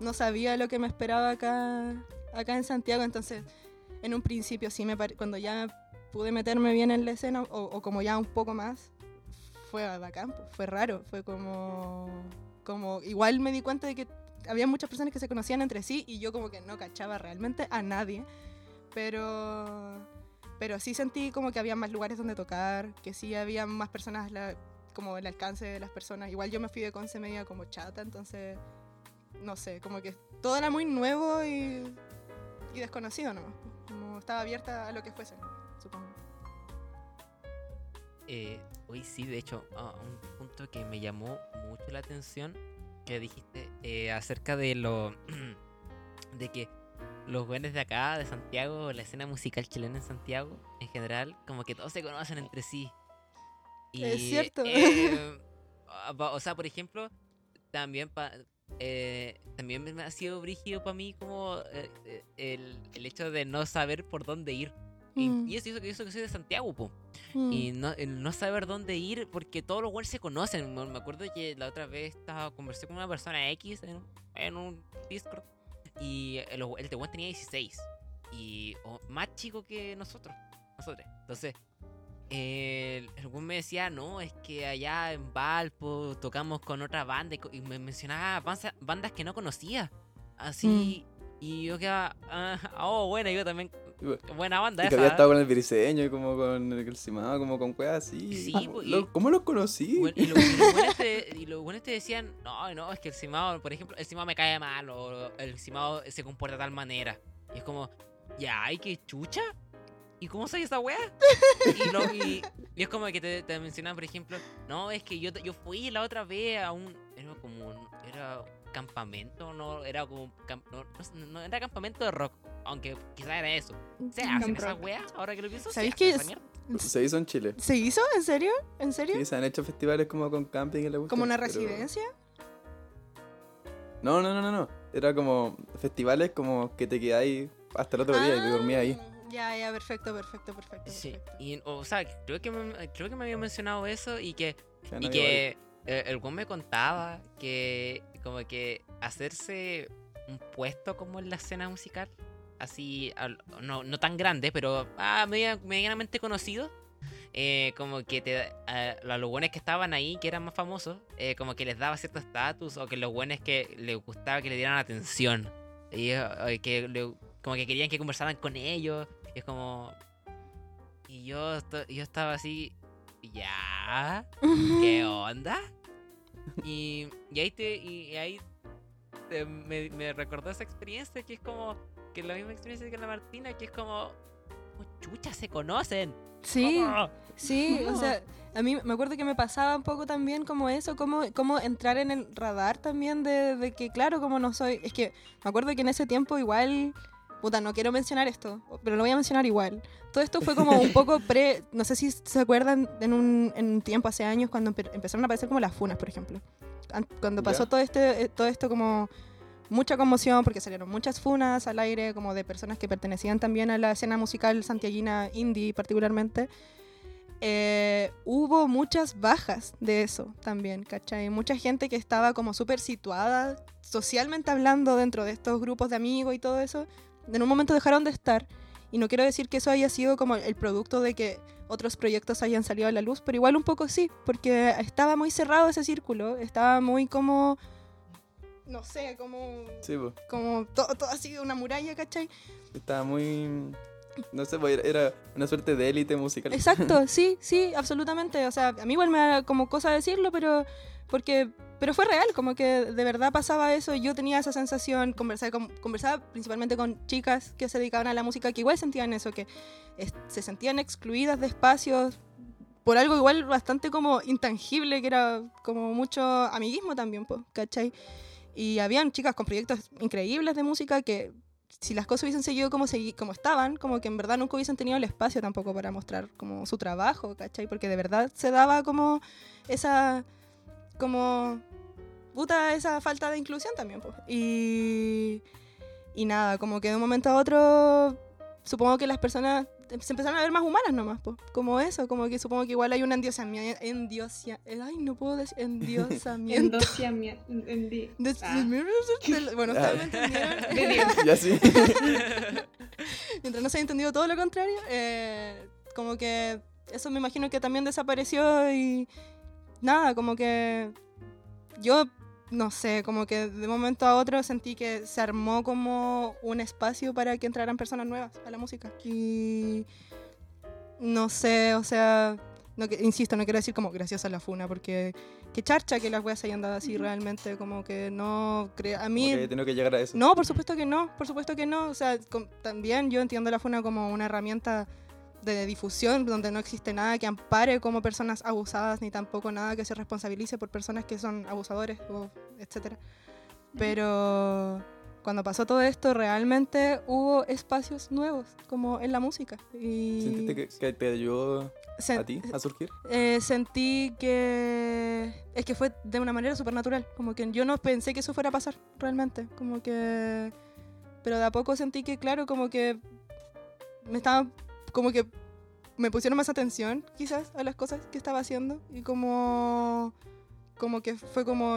no sabía lo que me esperaba acá, acá en Santiago. Entonces, en un principio sí, me cuando ya pude meterme bien en la escena, o, o como ya un poco más, fue bacán, pues, fue raro, fue como, como, igual me di cuenta de que había muchas personas que se conocían entre sí y yo como que no cachaba realmente a nadie, pero, pero sí sentí como que había más lugares donde tocar, que sí había más personas, la- como el alcance de las personas, igual yo me fui de Conce media como chata, entonces, no sé, como que todo era muy nuevo y, y desconocido, ¿no? Como estaba abierta a lo que fuese, supongo. Eh, hoy sí, de hecho, ah, un punto que me llamó mucho la atención que dijiste eh, acerca de lo de que los buenos de acá, de Santiago, la escena musical chilena en Santiago, en general, como que todos se conocen entre sí. Y, Es cierto. eh, o sea, por ejemplo, también pa- eh, también me ha sido brígido para mí como eh, eh, el, el hecho de no saber por dónde ir. Y, Mm. y eso, eso que que soy de Santiago, po. Mm. Y no, el no saber dónde ir porque todos los güeyes se conocen. Me acuerdo que la otra vez estaba, conversé con una persona X en, en un Discord y el, el de tenía 16 y más chico que nosotros. Nosotros. Entonces, el, el me decía, no, es que allá en Valpo tocamos con otra banda y, me mencionaba bandas, bandas que no conocía. Así. Y yo quedaba, ah, oh, bueno, yo también. Buena banda Y que esa. había ¿eh?". estado con el briseño y como con el Cimado, como con weas así. Sí, ¿Cómo, pues, lo- ¿Cómo los conocí? Bueno, y, lo- y los buenos te, te decían, no, no, es que el Simao, por ejemplo, el Simao me cae mal, o el Simao se comporta de tal manera. Y es como, ya, ay, qué chucha. ¿Y cómo soy esa wea? Y, lo- y- y es como que te, te mencionan, por ejemplo, no, es que yo, yo fui la otra vez a un. Era como un. Era campamento, no, era como. no, no- no era campamento de rock. aunque quizás era eso. ¿Se hacen Camp esas rock. weas ahora que lo pienso? ¿Sabéis ¿Se que esa es-? Se hizo en Chile. ¿Se hizo? ¿En serio? ¿En serio? Sí, se han hecho festivales como con camping y la ¿Como una pero- residencia? No, no, no, no, no. Era como festivales como que te quedáis hasta el otro día y te dormías ahí. Ah, Ya, ya, perfecto, perfecto, perfecto. Sí, perfecto. y, o sea, creo que, me, creo que me había mencionado eso y que no Y que eh, el güey me contaba que como que hacerse un puesto como en la escena musical, así, no, no tan grande, pero ah, media- medianamente conocido, eh, como que te, a, a los buenos que estaban ahí, que eran más famosos, eh, como que les daba cierto estatus o que los buenos que les gustaba que le dieran atención. Y eh, que le- como que querían que conversaran con ellos. Y es como... Y yo, yo estaba así... ¿Ya? ¿Qué onda? Y, y ahí te. Y, y ahí te- me, me recordó esa experiencia que es como. Que la misma experiencia que la Martina, que es como. como chucha, se conocen. Sí, ¿Cómo? sí, o sea, a mí me acuerdo que me pasaba un poco también como eso, como, como entrar en el radar también de, de que, claro, como no soy, es que me acuerdo que en ese tiempo igual, puta, no quiero mencionar esto, pero lo voy a mencionar igual. Todo esto fue como un poco pre, no sé si se acuerdan en un, en un tiempo, hace años, cuando empe- empezaron a aparecer como las funas, por ejemplo. An- Cuando pasó Ya. todo, este, eh, todo esto como mucha conmoción porque salieron muchas funas al aire como de personas que pertenecían también a la escena musical santiaguina indie particularmente. Eh, hubo muchas bajas de eso también, ¿cachai? Mucha gente que estaba como súper situada socialmente hablando dentro de estos grupos de amigos y todo eso, en un momento dejaron de estar. Y no quiero decir que eso haya sido como el producto de que otros proyectos hayan salido a la luz, pero igual un poco sí, porque estaba muy cerrado ese círculo, estaba muy como, no sé, como, Sí, pues. como todo, todo así, una muralla, ¿cachai? Estaba muy. No sé, era una suerte de élite musical. Exacto, sí, sí, absolutamente. O sea, a mí igual me da como cosa decirlo, pero porque pero fue real, como que de verdad pasaba eso. Yo tenía esa sensación, conversaba, con- conversaba principalmente con chicas que se dedicaban a la música, que igual sentían eso, que es- se sentían excluidas de espacios por algo igual bastante como intangible, que era como mucho amiguismo también, pues, ¿cachai? Y habían chicas con proyectos increíbles de música que si las cosas hubiesen seguido como, segui- como estaban, como que en verdad nunca hubiesen tenido el espacio tampoco para mostrar como su trabajo, ¿cachai? Porque de verdad se daba como esa, como, puta, esa falta de inclusión también, pues. Y, y nada, como que de un momento a otro, supongo que las personas se empezaron a ver más humanas nomás, pues. Como eso, como que supongo que igual hay un endiosamiento, endiosia, ay, no puedo decir, endiosamiento. Endosiamia- endi- De- Ah. bueno, ustedes me entendieron. De Dios. ya sí. Mientras no se haya entendido todo lo contrario, eh, como que eso me imagino que también desapareció y nada, como que yo, no sé, como que de momento a otro sentí que se armó como un espacio para que entraran personas nuevas a la música. Y no sé, o sea, no, que- insisto, no quiero decir como graciosa la funa, porque qué charcha que las weas hayan dado así realmente, como que no creo, a mí... Que que llegar a eso. No, por supuesto que no, por supuesto que no. O sea, com- también yo entiendo la FUNA como una herramienta de difusión donde no existe nada que ampare como personas abusadas ni tampoco nada que se responsabilice por personas que son abusadores o etcétera. Pero cuando pasó todo esto realmente hubo espacios nuevos como en la música y ¿Sentiste que, que te ayudó a ti a surgir? eh, sentí que es que fue de una manera súper natural, como que yo no pensé que eso fuera a pasar realmente, como que pero de a poco sentí que claro, como que me estaba como que me pusieron más atención quizás a las cosas que estaba haciendo y como como que fue como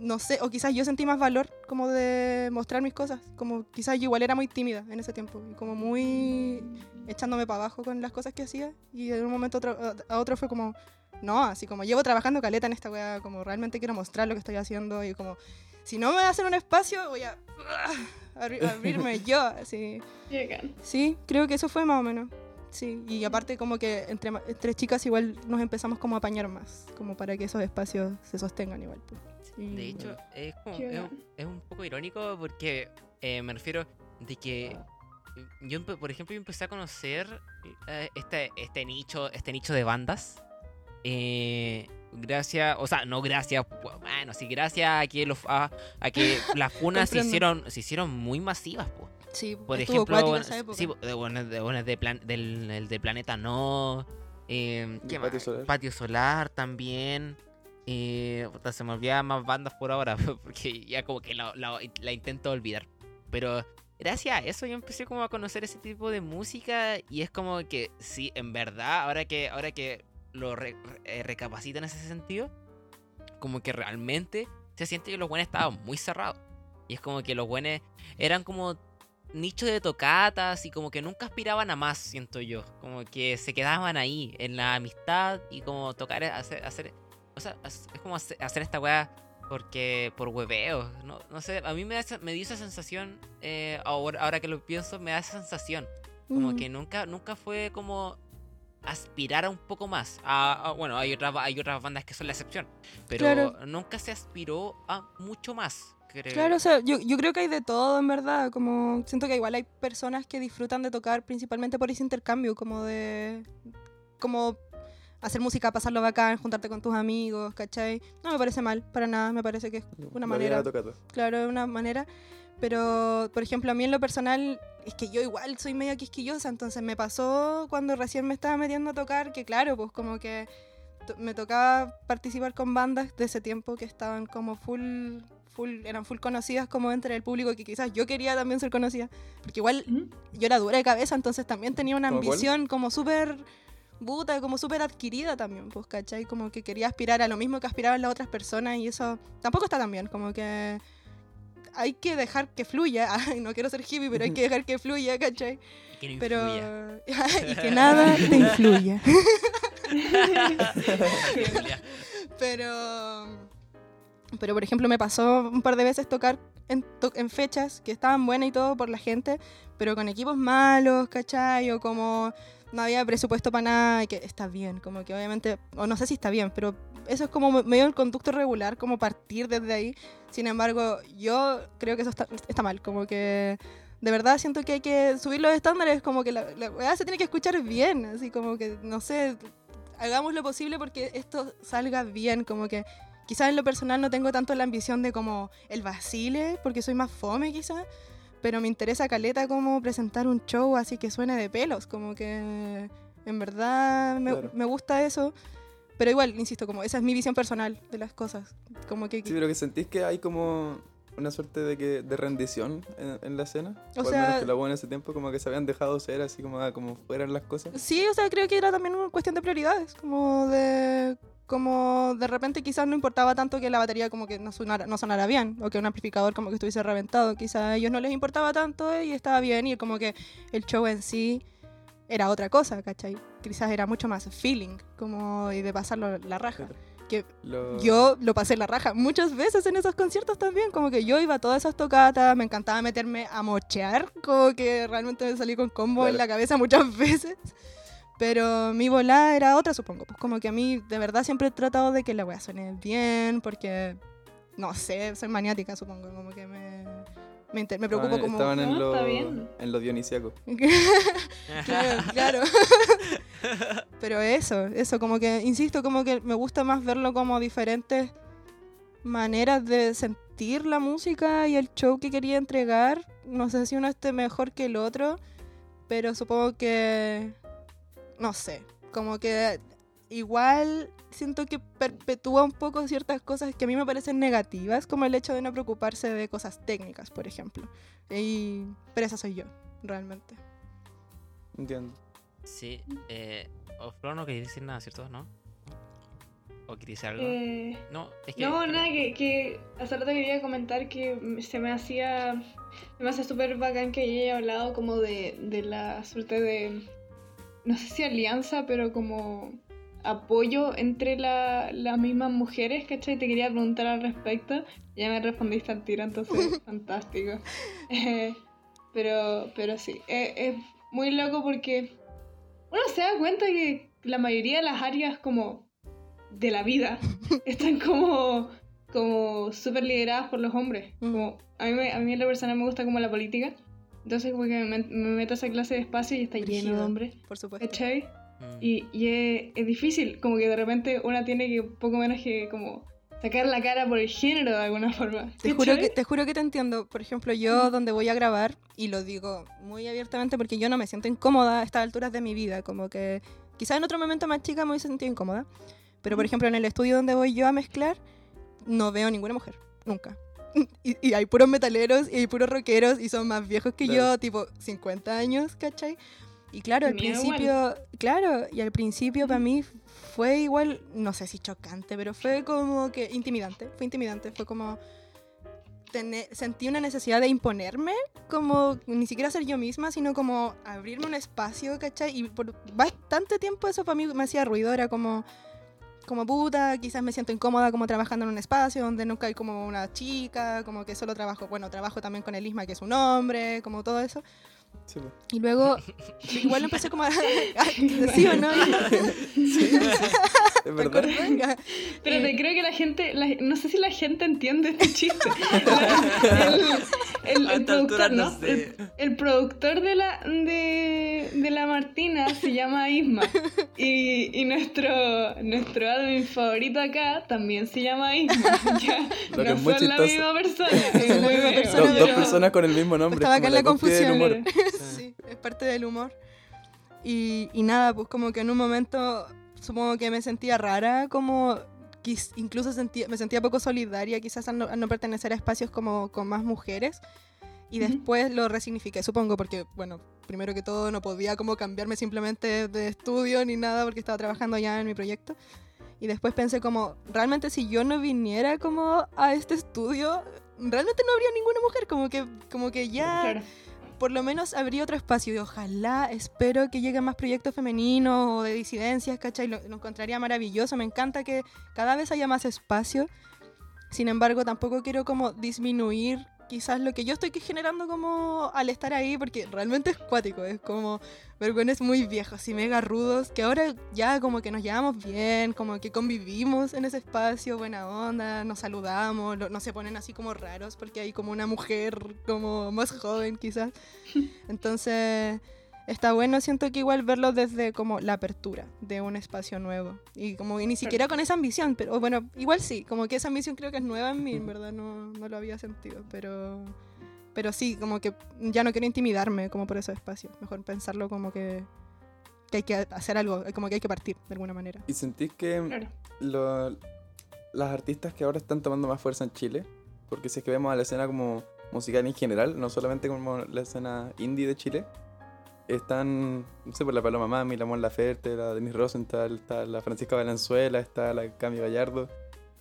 no sé, o quizás yo sentí más valor como de mostrar mis cosas, como quizás yo igual era muy tímida en ese tiempo y como muy echándome para abajo con las cosas que hacía y de un momento a otro, a otro fue como, no, así como llevo trabajando caleta en esta wea, como realmente quiero mostrar lo que estoy haciendo y como, si no me hacen un espacio, voy a abri- abrirme yo, así. Sí, creo que eso fue más o menos. Sí, y aparte como que entre, ma- entre chicas igual nos empezamos como a apañar más, como para que esos espacios se sostengan igual. pues. Sí. De hecho, es, como- es, es un poco irónico porque eh, me refiero de que yo, por ejemplo, yo empecé a conocer eh, este, este nicho, este nicho de bandas. eh, gracias, o sea, no gracias, bueno, sí, gracias a que los a, a que las funas se hicieron, se hicieron muy masivas, po. Sí, Por ejemplo, bueno, esa época. sí, de, bueno, de, bueno, de plan- del, el de Planeta No. eh, ¿qué De más? Patio Solar. Patio Solar también. eh, se me olvidan más bandas por ahora, porque ya como que la, la- la intento olvidar. Pero gracias a eso yo empecé como a conocer ese tipo de música y es como que sí, en verdad, ahora que, ahora que lo re- re- eh, recapacito en ese sentido, como que realmente se siente que los buenos estaban muy cerrados. Y es como que los buenos eran como nicho de tocatas y como que nunca aspiraban a más, siento yo. Como que se quedaban ahí, en la amistad y como tocar, hacer, hacer o sea, es como hacer, hacer esta weá porque por hueveo, no, no sé, a mí me, da me dio esa sensación, eh, ahora, ahora que lo pienso, me da esa sensación. Como Mm. que nunca, nunca fue como aspirar a un poco más. A, a- bueno, hay otras, hay otras bandas que son la excepción, pero Claro. nunca se aspiró a mucho más. Creo. Claro, o sea, yo, yo creo que hay de todo, en verdad. Como siento que igual hay personas que disfrutan de tocar principalmente por ese intercambio, como de. como hacer música, pasarlo bacán, juntarte con tus amigos, ¿cachai? No me parece mal, para nada, me parece que es una manera. Claro, es una manera. Pero, por ejemplo, a mí en lo personal, es que yo igual soy medio quisquillosa, entonces me pasó cuando recién me estaba metiendo a tocar, que claro, pues como que me tocaba participar con bandas de ese tiempo que estaban como full, full, eran full conocidas como entre el público, que quizás yo quería también ser conocida, porque igual Ujú. yo era dura de cabeza, entonces también tenía una ¿Como cuál? ambición como súper buta, como súper adquirida también, pues, ¿cachai? Como que quería aspirar a lo mismo que aspiraban las otras personas y eso tampoco está tan bien, como que hay que dejar que fluya, Ay, no quiero ser hippie, pero hay que dejar que fluya, ¿cachai? Que no Pero... y que nada te. Influya. Pero, pero por ejemplo, me pasó un par de veces tocar en, to- en fechas que estaban buenas y todo por la gente, pero con equipos malos, ¿cachai? O como no había presupuesto para nada, y que está bien, como que obviamente, o no sé si está bien, pero eso es como medio el conducto regular, como partir desde ahí. Sin embargo, yo creo que eso está, está mal, como que de verdad siento que hay que subir los estándares, como que la, weá se tiene que escuchar bien, así como que, no sé, hagamos lo posible porque esto salga bien, como que quizás en lo personal no tengo tanto la ambición de como el vacile, porque soy más fome quizás, pero me interesa caleta como presentar un show así que suene de pelos, como que en verdad me, Claro. me gusta eso, pero igual, insisto, como esa es mi visión personal de las cosas, como que... Sí, pero que sentís que hay como una suerte de, que, de rendición en, en la escena. O O, al sea- menos que la buena en ese tiempo como que se habían dejado ser así como, ah, como fueran las cosas. Sí, o sea, creo que era también una cuestión de prioridades, como de como de repente quizás no importaba tanto que la batería como que no sonara, no sonara bien o que un amplificador como que estuviese reventado, quizás a ellos no les importaba tanto y estaba bien y como que el show en sí era otra cosa, ¿cachai? Quizás era mucho más feeling, como y de pasarlo la raja. Que Lo- yo lo pasé la raja muchas veces en esos conciertos también, como que yo iba a todas esas tocatas, me encantaba meterme a mochear, como que realmente me salí con combo en la cabeza muchas veces. Pero mi volada era otra, supongo. Pues como que a mí de verdad siempre he tratado de que la weá suene bien, porque no sé, soy maniática, supongo, como que me, me, inter- me preocupo estaban, como... estaban en, No, lo, está bien. en lo dionisiaco. claro, claro. Pero eso, eso, como que, insisto, como que me gusta más verlo como diferentes maneras de sentir la música y el show que quería entregar. No sé si uno esté mejor que el otro, pero supongo que, no sé, como que igual siento que perpetúa un poco ciertas cosas que a mí me parecen negativas, como el hecho de no preocuparse de cosas técnicas, por ejemplo. Y, pero esa soy yo, realmente. Entiendo. Sí, eh, Flor no quería decir nada, ¿cierto? ¿No? ¿O quería decir algo? Eh, no, es que. No, nada, que, que hace rato quería comentar que se me hacía, se me hace súper bacán que ella haya hablado como de, de la suerte de, no sé si alianza, pero como apoyo entre la- las mismas mujeres, ¿cachai? Te quería preguntar al respecto, ya me respondiste al tiro, entonces fantástico. Eh, pero, pero sí, eh, es muy loco porque uno se da cuenta que la mayoría de las áreas como de la vida están como como súper lideradas por los hombres. Mm. Como, a, mí, a mí la persona me gusta como la política. Entonces como que me, me meto a esa clase de espacio y está lleno de hombres. Por supuesto. ¿Cachai? Mm. Y, y es, es difícil, como que de repente una tiene que poco menos que como sacar la cara por el género de alguna forma. Te juro, que, te juro que te entiendo. Por ejemplo, yo donde voy a grabar, y lo digo muy abiertamente porque yo no me siento incómoda a estas alturas de mi vida. Como que quizás en otro momento más chica me hubiese sentido incómoda. Pero por ejemplo, en el estudio donde voy yo a mezclar, no veo ninguna mujer. Nunca. Y, y hay puros metaleros y hay puros rockeros y son más viejos que Claro. yo, tipo 50 años, ¿cachai? Y claro, al Mira, principio, claro, y al principio para mí fue igual, no sé si chocante, pero fue como que intimidante, fue intimidante, fue como tener- sentí una necesidad de imponerme, como ni siquiera ser yo misma, sino como abrirme un espacio, ¿cachai? Y por bastante tiempo eso para mí me hacía ruido, era como, como puta, quizás me siento incómoda como trabajando en un espacio donde nunca hay como una chica, como que solo trabajo, bueno, trabajo también con el Isma, que es un hombre, como todo eso. Sí, pues. Y luego, igual empecé como a... ¿Sí o no? Es ¿Te verdad. Pero Eh, te creo que la gente, la- no sé si la gente entiende este chiste. el, el- el productor, no ¿no? sé. El, el productor de la, de, de la Martina se llama Isma. Y, y nuestro, nuestro admin favorito acá también se llama Isma. Ya, Lo que no es muy son la misma persona. Es la muy misma feo, persona, Dos, personas con el mismo nombre. Estaba acá en la confusión. humor. sí, es parte del humor. Y, y nada, pues como que en un momento supongo que me sentía rara, como incluso sentía, me sentía poco solidaria quizás al no, al no pertenecer a espacios como con más mujeres. Y Ujú. después lo resignifiqué, supongo, porque, bueno, primero que todo no podía como cambiarme simplemente de estudio ni nada porque estaba trabajando ya en mi proyecto. Y después pensé como, realmente si yo no viniera como a este estudio, realmente no habría ninguna mujer, como que, como que ya Claro. Por lo menos abrí otro espacio y ojalá, espero que lleguen más proyectos femeninos o de disidencias, ¿cachai? Lo, lo encontraría maravilloso, me encanta que cada vez haya más espacio. Sin embargo, tampoco quiero como disminuir quizás lo que yo estoy generando como al estar ahí, porque realmente es cuático, es como vergüenza muy viejos y mega rudos, que ahora ya como que nos llevamos bien, como que convivimos en ese espacio, buena onda, nos saludamos, no se ponen así como raros porque hay como una mujer como más joven quizás. Entonces, está bueno, siento que igual verlo desde como la apertura de un espacio nuevo. Y como y ni siquiera con esa ambición, pero bueno, igual sí, como que esa ambición creo que es nueva en mí, en verdad no, no lo había sentido, pero... Pero sí, como que ya no quiero intimidarme como por esos espacios. Mejor pensarlo como que, que hay que hacer algo, como que hay que partir de alguna manera. ¿Y sentís que Claro. lo- las artistas que ahora están tomando más fuerza en Chile, porque si es que vemos a la escena como musical en general, no solamente como la escena indie de Chile, están, no sé, por la Paloma Mami, la Mon Laferte, la Denise Rosenthal, está la Francisca Valenzuela, está la Cami Gallardo.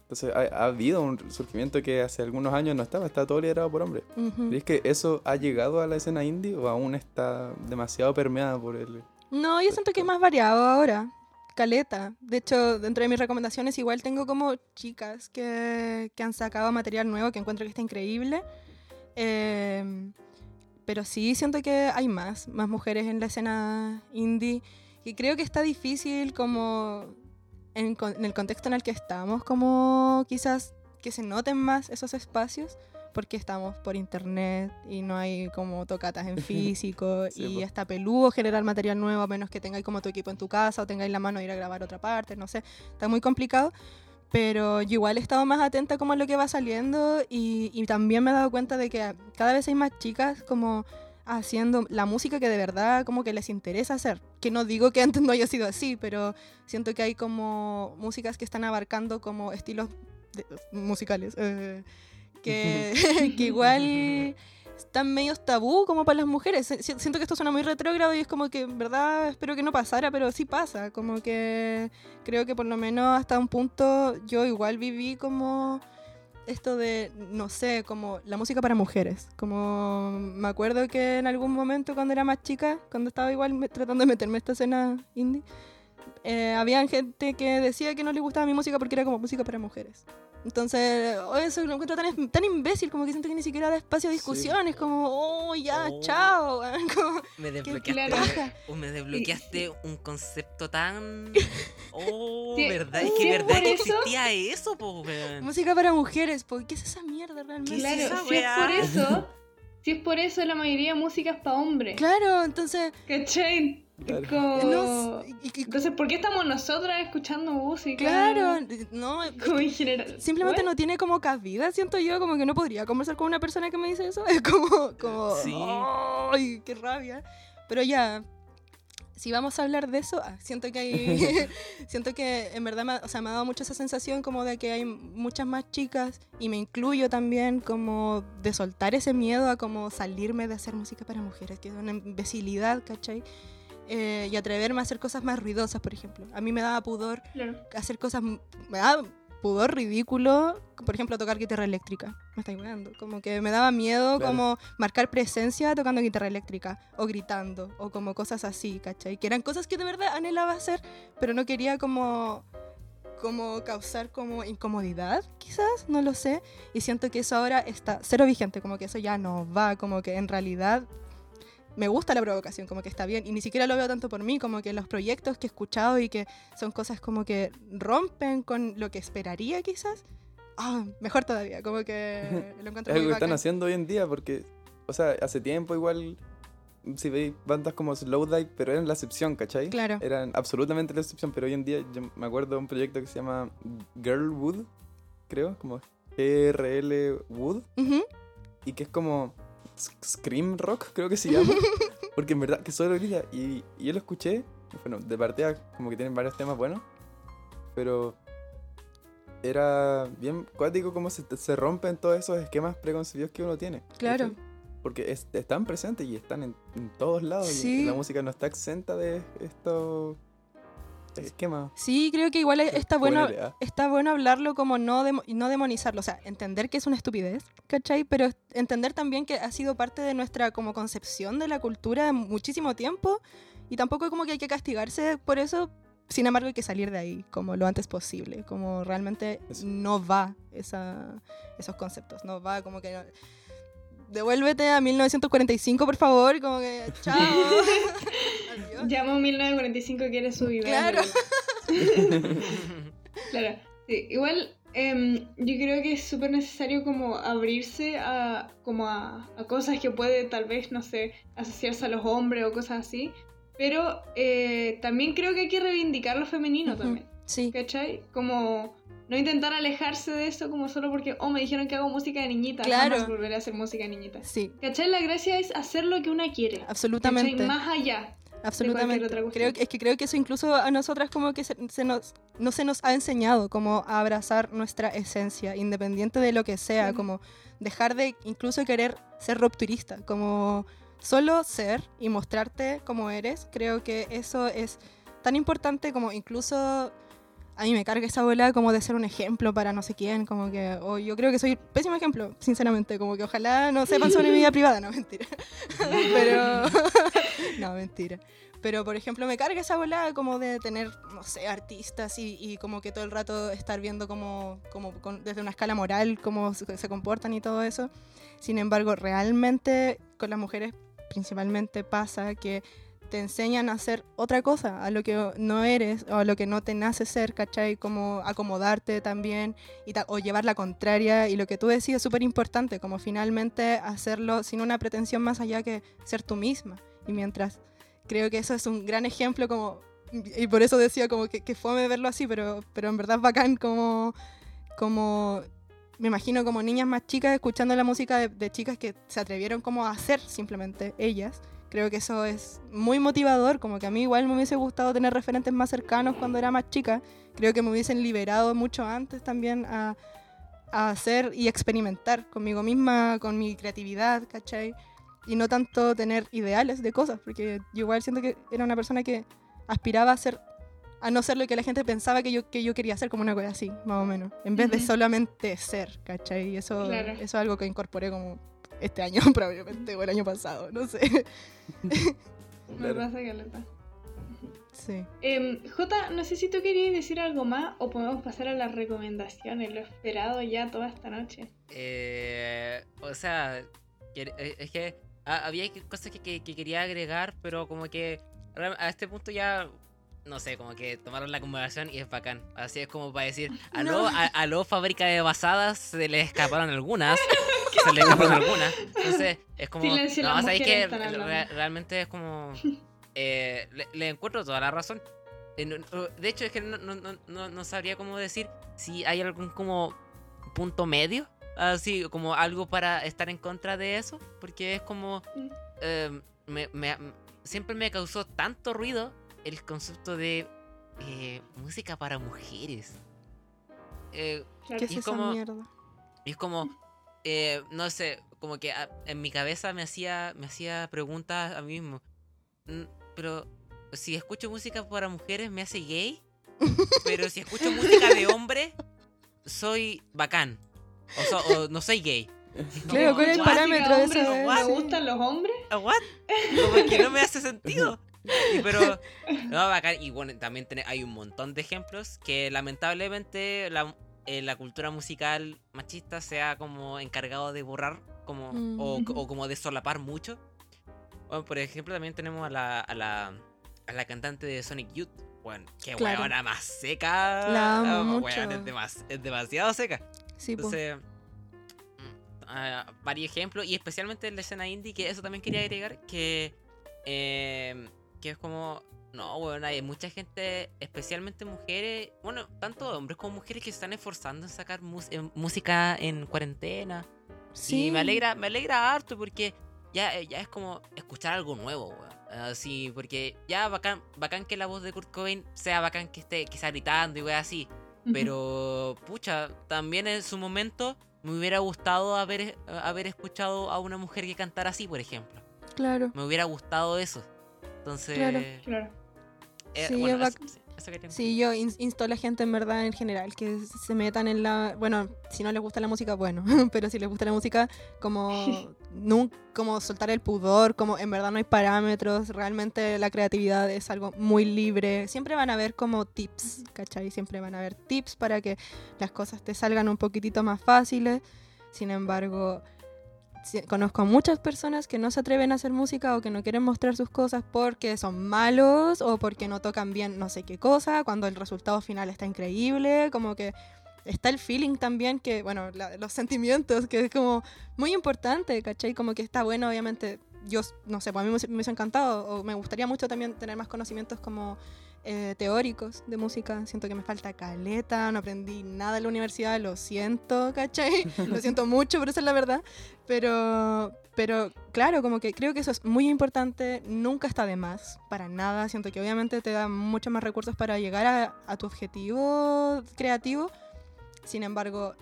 Entonces ha, ha habido un surgimiento que hace algunos años no estaba, estaba todo liderado por hombres. Ujú. ¿Crees que eso ha llegado a la escena indie o aún está demasiado permeada por el... No, yo siento que es más variado ahora. Caleta. De hecho, dentro de mis recomendaciones igual tengo como chicas que, que han sacado material nuevo que encuentro que está increíble. Eh, pero sí siento que hay más, más mujeres en la escena indie. Y creo que está difícil como en, en el contexto en el que estamos, como quizás que se noten más esos espacios. Porque estamos por internet y no hay como tocatas en físico Sí, y está peludo generar material nuevo a menos que tengáis como tu equipo en tu casa o tengáis la mano de ir a grabar otra parte, no sé, está muy complicado. Pero yo igual he estado más atenta como a lo que va saliendo y, y también me he dado cuenta de que cada vez hay más chicas como haciendo la música que de verdad como que les interesa hacer. Que no digo que antes no haya sido así, pero siento que hay como músicas que están abarcando como estilos de- musicales. eh, que, que igual están medios tabú como para las mujeres. Si- Siento que esto suena muy retrógrado y es como que en verdad espero que no pasara, pero sí pasa. Como que creo que por lo menos hasta un punto yo igual viví como esto de, no sé, como la música para mujeres. Como me acuerdo que en algún momento cuando era más chica, cuando estaba igual tratando de meterme a esta escena indie, eh, había gente que decía que no le gustaba mi música porque era como música para mujeres. Entonces, oh, eso lo encuentro tan, tan imbécil, como que siento que ni siquiera da espacio a discusiones, como, oh, ya, Oh. chao. como, Me qué desbloqueaste, me desbloqueaste un concepto tan. Oh, Sí, verdad, es sí, que verdad por que eso- existía eso, po, weón. Música para mujeres, po, ¿qué es esa mierda realmente? ¿Qué es Claro, si es por eso, si es por eso la mayoría de música es para hombres. Claro, entonces, ¿Cachai? Claro. Como- No sé, y- y- Entonces, ¿por qué estamos nosotras escuchando música? claro, no, Como en general. simplemente What? no tiene como cabida, siento yo, como que no podría conversar con una persona que me dice eso. Es como, como, Sí. ¡ay, qué rabia! Pero ya, si vamos a hablar de eso, ah, siento que hay, siento que en verdad me, o sea, me ha dado mucho esa sensación como de que hay muchas más chicas, y me incluyo también, como de soltar ese miedo a como salirme de hacer música para mujeres, que es una imbecilidad, ¿cachai? Eh, y atreverme a hacer cosas más ruidosas, por ejemplo. A mí me daba pudor Claro. hacer cosas. Me daba pudor ridículo, por ejemplo, tocar guitarra eléctrica. Me estáis weando. Como que me daba miedo, Claro. como marcar presencia tocando guitarra eléctrica, o gritando, o como cosas así, ¿cachai? Que eran cosas que de verdad anhelaba hacer, pero no quería como como causar como incomodidad, quizás, no lo sé, y siento que eso ahora está cero vigente, como que eso ya no va, como que en realidad me gusta la provocación, como que está bien, y ni siquiera lo veo tanto por mí, como que los proyectos que he escuchado y que son cosas como que rompen con lo que esperaría quizás, ah, mejor todavía, como que lo encuentro Es que están haciendo hoy en día porque, o sea, hace tiempo igual, si veis bandas como Slowdive, pero eran la excepción, ¿cachai? Claro. Eran absolutamente la excepción, pero hoy en día yo me acuerdo de un proyecto que se llama Girlwood, creo, como GRL Wood, Ujú, y que es como Scream Rock, creo que se llama, porque en verdad que solo grita, y, y yo lo escuché, bueno, de partida como que tienen varios temas buenos, pero era bien cuático como se, se rompen todos esos esquemas preconcebidos que uno tiene. Claro. Porque es- están presentes y están en, en todos lados. Sí. Y la música no está exenta de estos Sí, creo que igual está bueno, está bueno hablarlo como no, demo- y no demonizarlo, o sea, entender que es una estupidez, ¿cachai? Pero entender también que ha sido parte de nuestra como concepción de la cultura muchísimo tiempo y tampoco como que hay que castigarse por eso, sin embargo hay que salir de ahí como lo antes posible, como realmente Eso. no va esa, esos conceptos, no va como que... no- Devuélvete a 1945, por favor, como que chao. Llamo 1945 que eres su vida. Claro. Claro, sí, igual em, yo creo que es súper necesario como abrirse a, como a, a cosas que puede tal vez, no sé, asociarse a los hombres o cosas así, pero eh, también creo que hay que reivindicar lo femenino también, Sí. ¿cachai? Como no intentar alejarse de eso como solo porque, oh, me dijeron que hago música de niñita, Claro. jamás volveré a hacer música de niñita. Sí, ¿Cachai? La gracia es hacer lo que una quiere. absolutamente. ¿cachai? Más allá. Absolutamente. Creo, que- es que creo que eso incluso a nosotras como que se, se nos, no se nos ha enseñado como a abrazar nuestra esencia, independiente de lo que sea, como dejar de incluso querer ser rupturista, como solo ser y mostrarte como eres. Creo que eso es tan importante como incluso a mí me carga esa bola como de ser un ejemplo para no sé quién, como que, o yo creo que soy pésimo ejemplo, sinceramente, como que ojalá no sepan sobre mi vida privada, no, mentira. Pero, no, mentira. Pero, por ejemplo, me carga esa bola como de tener, no sé, artistas y, y como que todo el rato estar viendo como, como con- desde una escala moral cómo se, se comportan y todo eso. Sin embargo, realmente con las mujeres principalmente pasa que te enseñan a hacer otra cosa, a lo que no eres o a lo que no te nace ser, ¿cachai? Como acomodarte también y ta- o llevar la contraria. Y lo que tú decís es súper importante, como finalmente hacerlo sin una pretensión más allá que ser tú misma. Y mientras creo que eso es un gran ejemplo como... Y por eso decía como que, que verlo así, pero, pero en verdad es bacán como... como me imagino como niñas más chicas escuchando la música de, de chicas que se atrevieron como a hacer simplemente ellas. Creo que eso es muy motivador, como que a mí igual me hubiese gustado tener referentes más cercanos cuando era más chica. Creo que me hubiesen liberado mucho antes también a, a hacer y experimentar conmigo misma, con mi creatividad, ¿cachai? Y no tanto tener ideales de cosas, porque yo igual siento que era una persona que aspiraba a ser a no ser lo que la gente pensaba que yo, que yo quería ser como una cosa así, más o menos, en vez de Ujú. solamente ser, ¿cachai? Y eso, Claro. eso es algo que incorporé como este año probablemente, o el año pasado, no sé. Me pasa caleta. Sí. Em, Jota, no sé si tú querías decir algo más o podemos pasar a las recomendaciones, lo esperado ya toda esta noche. Eh, o sea, eh, es que había cosas que, que- que quería agregar, pero como que a este punto ya, no sé, como que tomaron la conversación y es bacán. Así es como para decir, aló, No. a- aló fábrica de basadas, se le escaparon algunas. se le escaparon algunas. Entonces, es como... Silencio, no, hablando. Re- realmente es como... eh, le, le encuentro toda la razón. Eh, no- De hecho, es que no, no, no- no, no sabría cómo decir si hay algún como punto medio, así como algo para estar en contra de eso, porque es como... Mm. eh, me- me- siempre me causó tanto ruido el concepto de eh, música para mujeres. Eh. ¿Qué es Y esa como- mierda? es como, eh, no sé, como que ah, en mi cabeza me hacía, me hacía preguntas a mí mismo. Pero si escucho música para mujeres me hace gay. Pero si escucho música de hombre, soy bacán. O, so- o no soy gay. Es como, Claro, ¿cuál es el "What? parámetro de hombres, eso? ¿Me gustan los hombres? ¿What? Como que no me hace sentido. Y pero, no, bacán. Y bueno, también hay un montón de ejemplos que lamentablemente la, eh, la cultura musical machista se ha como encargado de borrar como, Mm. o, como de solapar mucho. Bueno, por ejemplo, también tenemos a la, a la, a la cantante de Sonic Youth. Bueno, qué Claro. huevona más seca. La amo mucho. weón, es, demas- es demasiado seca. Sí. Entonces, mm, ah, varios ejemplos, y especialmente en la escena indie, que eso también quería agregar, que, eh, que es como, no, bueno, hay mucha gente, especialmente mujeres, bueno, tanto hombres como mujeres que se están esforzando en sacar en música en cuarentena. Sí. Y me alegra, me alegra harto porque ya, eh, ya es como escuchar algo nuevo, weón. Así, porque ya bacán, bacán que la voz de Kurt Cobain sea bacán que esté, que sea gritando y weón así. Pero, pucha, también en su momento me hubiera gustado haber, haber escuchado a una mujer que cantara así, por ejemplo. Claro. Me hubiera gustado eso. Entonces, Claro. Claro. eh, Sí, bueno, es eso, eso quería- Sí, yo ins- insto a la gente en verdad en general que se metan en la... Bueno, si no les gusta la música, bueno, pero si les gusta la música, como, nun- como soltar el pudor, como en verdad no hay parámetros, realmente la creatividad es algo muy libre. Siempre van a haber como tips, ¿cachai? Siempre van a haber tips para que las cosas te salgan un poquitito más fáciles. Sin embargo, conozco a muchas personas que no se atreven a hacer música o que no quieren mostrar sus cosas porque son malos o porque no tocan bien no sé qué cosa, cuando el resultado final está increíble, como que está el feeling también, que bueno, los sentimientos, que es como muy importante, ¿cachai? Como que está bueno, obviamente, yo no sé, pues a mí me, me encantado, o me gustaría mucho también tener más conocimientos como eh, teóricos de música, siento que me falta caleta, no aprendí nada en la universidad, lo siento, ¿cachai? lo siento mucho, pero esa es la verdad. Pero, pero claro, como que creo que eso es muy importante, nunca está de más, para nada. Siento que obviamente te da muchos más recursos para llegar a, a tu objetivo creativo. Sin embargo,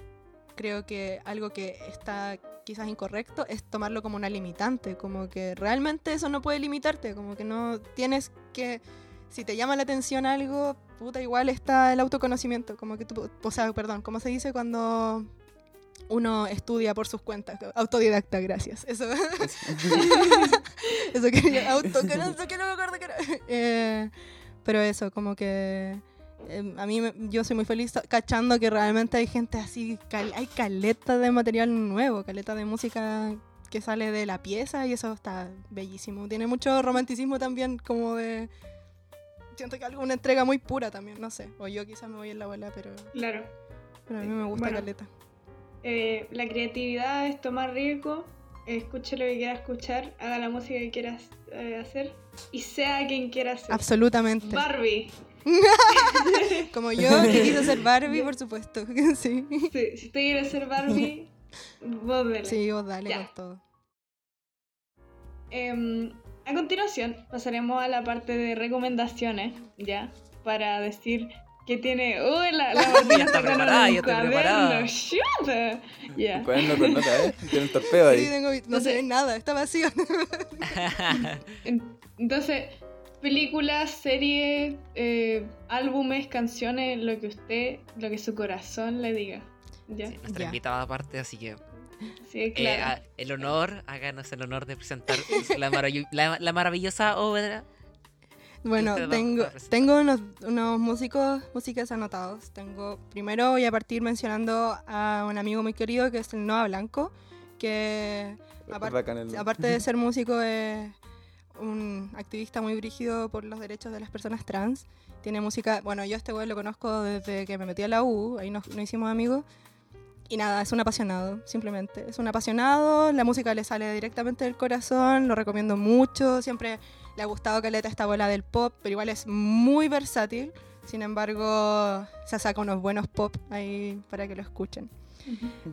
creo que algo que está quizás incorrecto es tomarlo como una limitante, como que realmente eso no puede limitarte, como que no tienes que, si te llama la atención algo, puta, igual está el autoconocimiento, como que tú, o sea, perdón, ¿cómo se dice cuando uno estudia por sus cuentas? Autodidacta, gracias. Eso, eso que no me acuerdo que era. Eh, pero eso, como que eh, a mí yo soy muy feliz cachando que realmente hay gente así, cal- hay caleta de material nuevo, caleta de música que sale de la pieza y eso está bellísimo. Tiene mucho romanticismo también, como de... Siento que algo, una entrega muy pura también, no sé. O yo quizás me voy en la bola, pero, Claro. pero a mí me gusta Bueno. caleta. Eh, la creatividad es tomar riesgo, escuche lo que quiera escuchar, haga la música que quieras eh, hacer y sea quien quiera ser. Absolutamente. Barbie. Como yo, que quiso ser Barbie, por supuesto. sí. Sí, si usted quiere ser Barbie, vos dele. Sí, vos dale con todo. Em, a continuación pasaremos a la parte de recomendaciones, ¿ya? Para decir que tiene... ¡Uy, la, la Martina está preparada, ya está preparada. ¡Shut! Ya. Un cuaderno con nota, ¿eh? Tiene un torpeo Sí, ahí. tengo- no se ve nada, está vacío. En- Entonces, películas, series, eh, álbumes, canciones, lo que usted, lo que su corazón le diga. ¿Ya? Sí, nuestra Ya. invitada aparte, así que Sí, eh, claro. a- el honor, háganos el honor de presentar la, marav- la- la maravillosa obra. Bueno, tengo, tengo unos, unos músicos, músicas anotados. Tengo, primero voy a partir mencionando a un amigo muy querido que es el Noah Blanco, que apar- Bacán el- aparte de ser músico es un activista muy brígido por los derechos de las personas trans. Tiene música, bueno, yo a este güey lo conozco desde que me metí a la U, ahí nos, nos hicimos amigos. Y nada, es un apasionado, simplemente. Es un apasionado, la música le sale directamente del corazón, lo recomiendo mucho, siempre le ha gustado caleta esta bola del pop, pero igual es muy versátil. Sin embargo, se saca unos buenos pop ahí para que lo escuchen.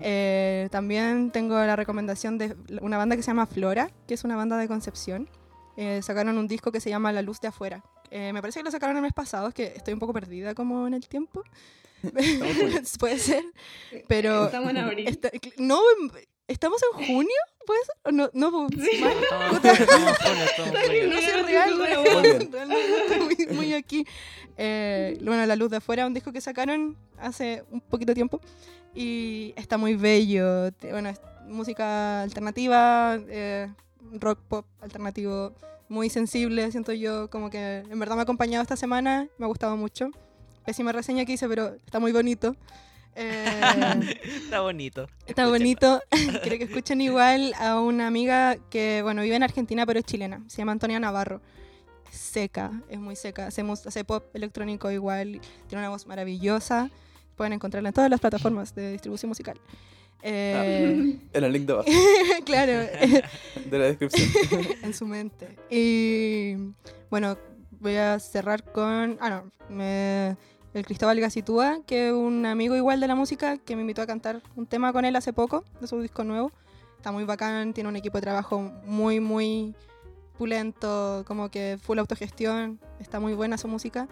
Eh, también tengo la recomendación de una banda que se llama Flora, que es una banda de Concepción. Eh, sacaron un disco que se llama La Luz de Afuera. Eh, me parece que lo sacaron el mes pasado, es que estoy un poco perdida como en el tiempo. Puede ser, pero... Estamos en abril. Está- no, ¿estamos en junio? ¿Puede ser? ¿O No, no, pues, Sí. mal. Estamos estamos full, estamos full. No sí, real, realmente estoy muy, muy aquí. Eh, bueno, La Luz de Afuera, un disco que sacaron hace un poquito de tiempo y está muy bello. Bueno, es música alternativa, eh, rock pop alternativo, muy sensible, siento yo, como que en verdad me ha acompañado esta semana, me ha gustado mucho. Pésima reseña que hice, pero está muy bonito. Eh, Está bonito. Está bonito. Quiero que escuchen igual a una amiga que, bueno, vive en Argentina, pero es chilena. Se llama Antonia Navarro. Seca, es muy seca. Hace pop electrónico igual. Tiene una voz maravillosa. Pueden encontrarla en todas las plataformas de distribución musical. Eh, En el link de abajo, claro, de la descripción. en su mente. Y bueno, voy a cerrar con. Ah, no. me- el Cristóbal Gacitúa, que es un amigo igual de la música, que me invitó a cantar un tema con él hace poco, de su disco nuevo. Está muy bacán, tiene un equipo de trabajo muy, muy pulento, como que full autogestión. Está muy buena su música.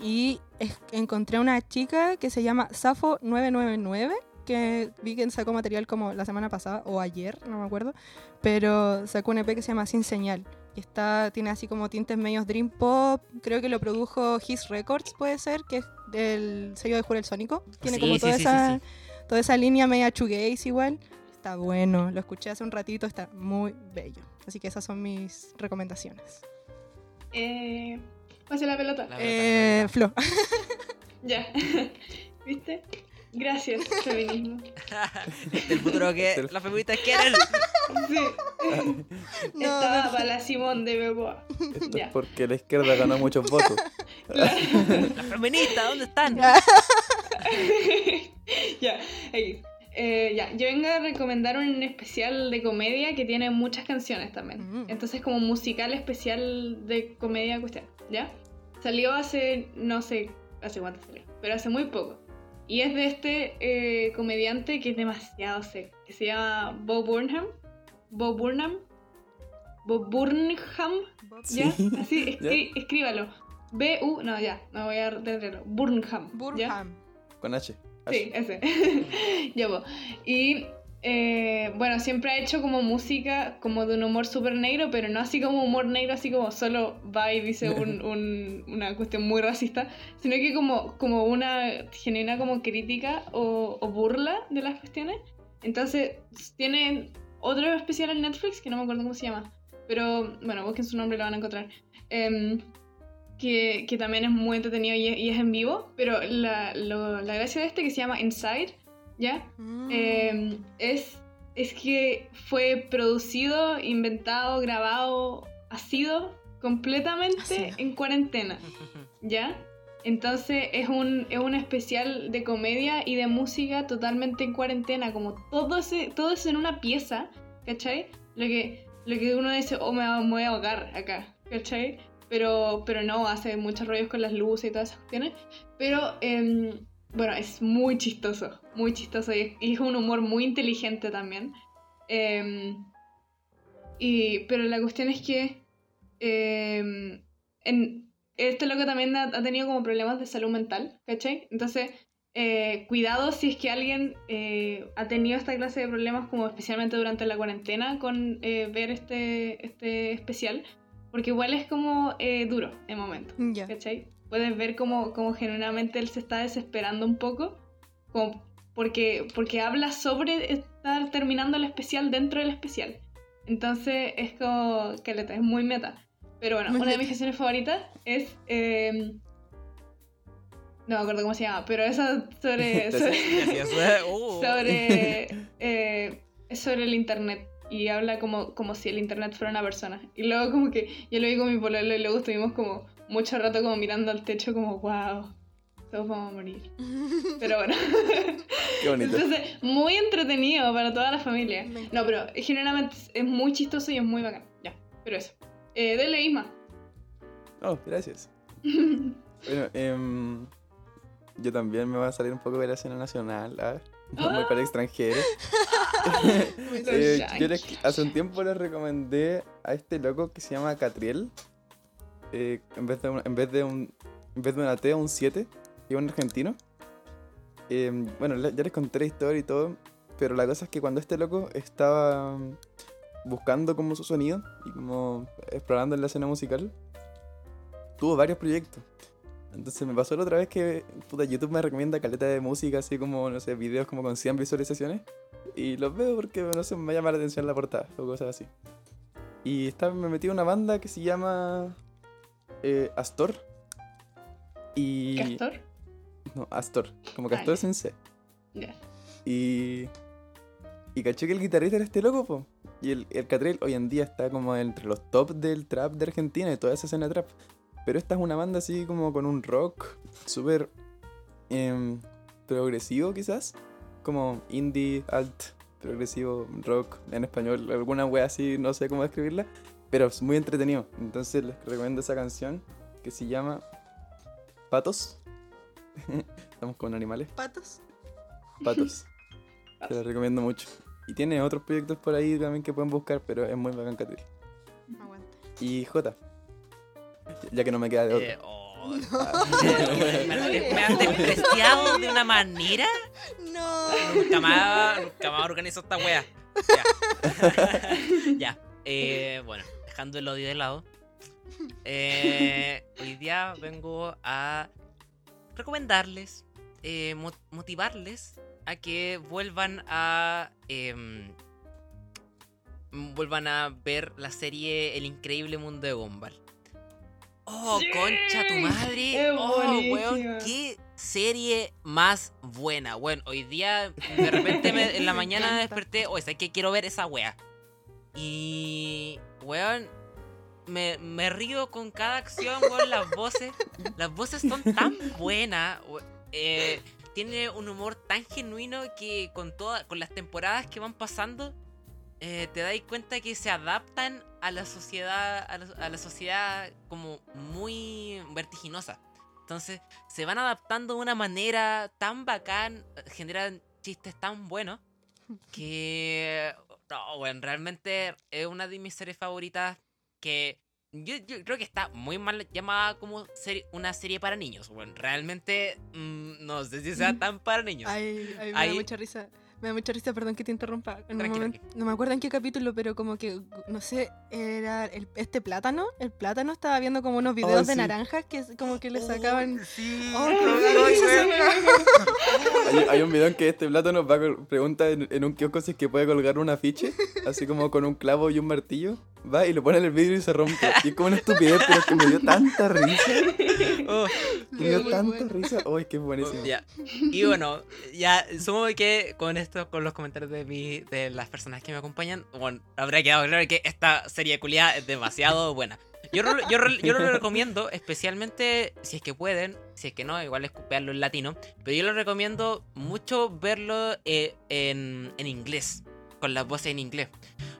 Y es- encontré una chica que se llama Safo999, que vi que sacó material como la semana pasada o ayer, no me acuerdo, pero sacó un EP que se llama Sin Señal. Y está, tiene así como tintes medios Dream Pop, creo que lo produjo His Records, puede ser, que es del sello de Jurel Sónico. Tiene Sí, como sí, toda, sí, esa, sí. toda esa línea media shoegaze igual. Está bueno, lo escuché hace un ratito, está muy bello. Así que esas son mis recomendaciones. Eh, pase la pelota. La Eh, Flo. Ya. ¿Viste? Gracias, feminismo. Este el futuro que las feministas quieren. Sí. No, Estaba no. para la Simón de Beboa. Esto Ya. es porque la izquierda ganó muchos votos. Las feministas, ¿dónde están? ya, X. Eh, ya, yo vengo a recomendar un especial de comedia que tiene muchas canciones también. Mm. Entonces, como musical especial de comedia cuestión, ¿ya? Salió hace, no sé, hace cuánto salió, pero hace muy poco. Y es de este eh, comediante que es demasiado seco, que se llama Bob Burnham. Bob Burnham. Bob Burnham. ¿Ya? Sí. Así, escrí- escríbalo. B-U, no, ya, no voy a deletrearlo. Burnham. ¿ya? Burham. Con H. Sí, ese. ya. Y eh, bueno, siempre ha hecho como música como de un humor súper negro, pero no así como humor negro, así como solo va y dice un- un- una cuestión muy racista, sino que como, como una genuina como crítica o, o burla de las cuestiones. Entonces, tiene otro especial en Netflix, que no me acuerdo cómo se llama, pero bueno, busquen su nombre y lo van a encontrar. Em, que, que también es muy entretenido y es, y es en vivo, pero la, lo- la gracia de este que se llama Inside, ¿ya? Mm. Eh, es, es que fue producido, inventado, grabado, ha sido completamente Ácido. en cuarentena, ¿ya? Entonces es un, es un especial de comedia y de música totalmente en cuarentena, como todo, ese, todo es en una pieza, ¿cachai? Lo que, lo que uno dice, oh, me, me voy a ahogar acá, ¿cachai? Pero, pero no, hace muchos rollos con las luces y todas esas cuestiones. Pero, em, bueno, es muy chistoso, muy chistoso y es, y es un humor muy inteligente también. Em, y, pero la cuestión es que em, en, este loco también ha, ha tenido como problemas de salud mental, ¿cachai? Entonces, eh, cuidado si es que alguien eh, ha tenido esta clase de problemas, como especialmente durante la cuarentena, con eh, ver este, este especial, porque igual es como eh, duro en momento. Ya. ¿cachai? Puedes ver como, como genuinamente él se está desesperando un poco, como porque, porque habla sobre estar terminando el especial dentro del especial. Entonces es como que es muy meta. Pero bueno, Muy una de mis canciones favoritas es... eh, no me acuerdo cómo se llama, pero esa sobre... Sobre. Uh. sobre eh, es sobre el internet y habla como, como si el internet fuera una persona. Y luego como que yo lo vi con mi pololo y luego estuvimos como mucho rato como mirando al techo como wow, todos vamos a morir. Pero bueno. Qué bonito. Entonces, muy entretenido para toda la familia. No, pero generalmente es muy chistoso y es muy bacán. Ya, pero eso. Eh, dele Isma. Oh, gracias. Bueno, em, yo también me va a salir un poco de la escena nacional, ¿ah? Muy para extranjeros. Eh, yo les- hace un tiempo les recomendé a este loco que se llama Catriel. Eh, en, vez de un- en vez de un en vez de una T, un 7, y un argentino. Eh, bueno, ya les conté la historia y todo, pero la cosa es que cuando este loco estaba buscando como su sonido y como explorando en la escena musical, tuvo varios proyectos. Entonces me pasó la otra vez que puta, YouTube me recomienda caleta de música, así como, no sé, videos como con 100 visualizaciones. Y los veo porque, no sé, me llama la atención la portada o cosas así. Y estaba, me metí a una banda que se llama eh, Astor. Y... ¿Castor? No, Astor. Como Ah, Castor sin C. Y... Y caché que el guitarrista era este loco, po. Y el, el hoy en día está como entre los top del trap de Argentina y toda esa escena de trap. Pero esta es una banda así como con un rock súper em, progresivo quizás. Como indie, alt, progresivo, rock en español. Alguna wea así, no sé cómo describirla. Pero es muy entretenido. Entonces les recomiendo esa canción que se llama Patos. Estamos con animales. ¿Patos? Patos. Te la recomiendo mucho. Y tiene otros proyectos por ahí también que pueden buscar, pero es muy bacán Catriel. Aguanta. Y J. Ya que no me queda de otro. Eh, oh, me, me- me han despreciado de una manera. No. Nunca más, nunca más organizo esta wea. Ya. ya. Eh, bueno, dejando el odio de lado. eh, hoy día vengo a recomendarles, eh, mo- motivarles a que vuelvan a. em, vuelvan a ver la serie El increíble mundo de Gumball. Oh, Sí, concha tu madre. oh, weón, qué serie más buena. Bueno, hoy día de repente me- en la mañana desperté, oye, ¿sabes qué? Quiero ver esa wea. Y, weón, me, me río con cada acción, weón, las voces. Las voces son tan buenas. eh, tiene un humor tan genuino que con, toda, con las temporadas que van pasando, eh, te dais cuenta que se adaptan a la sociedad, a la, a la sociedad como muy vertiginosa. Entonces, se van adaptando de una manera tan bacán, generan chistes tan buenos, que, bueno, realmente es una de mis series favoritas que yo, yo creo que está muy mal llamada como una serie para niños. Realmente mm, no sé si sea tan para niños. Ay, ay, me Ahí- da mucha risa. Me da mucha risa, perdón que te interrumpa. En un Tranqui, momento, no me acuerdo en qué capítulo, pero como que, no sé, era el- este plátano. El plátano estaba viendo como unos videos de sí. naranjas que es como que le sacaban. Sí, Oh, qué Hay, hay un video en que este plátano va a pregunta en, en un kiosco si es que puede colgar un afiche, así como con un clavo y un martillo. Va y lo pone en el vidrio y se rompe. Y es como una estupidez, pero es que me dio tanta risa. Oh, Me dio tanta bueno. risa. Uy, qué buenísimo. ya. Y bueno, ya supongo que con esto, con los comentarios de, mi, de las personas que me acompañan, bueno, habrá quedado claro que esta serie culiada es demasiado buena. Yo, lo- yo, yo lo recomiendo, especialmente si es que pueden, si es que no, igual es en latino, pero yo lo recomiendo mucho verlo eh, en, en inglés, con las voces en inglés.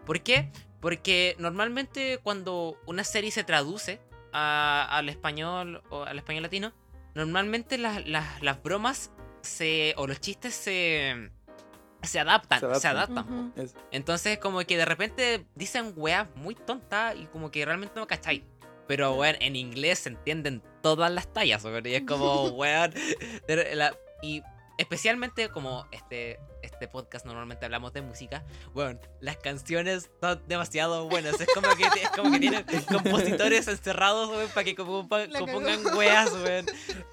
¿Por qué? Porque normalmente cuando una serie se traduce a- al español o al español latino, normalmente las, las, las bromas se, o los chistes se, se adaptan, Se se adaptan. adaptan. Ujú. Es- Entonces, como que de repente dicen weas muy tontas y como que realmente no cacháis. Pero, weón, en inglés se entienden todas las tallas, weón. Y es como, weón. la- y especialmente como este, este podcast normalmente hablamos de música, weón, las canciones son demasiado buenas. Es como que, es como que tienen compositores encerrados, weón, para que compongan weas, weón.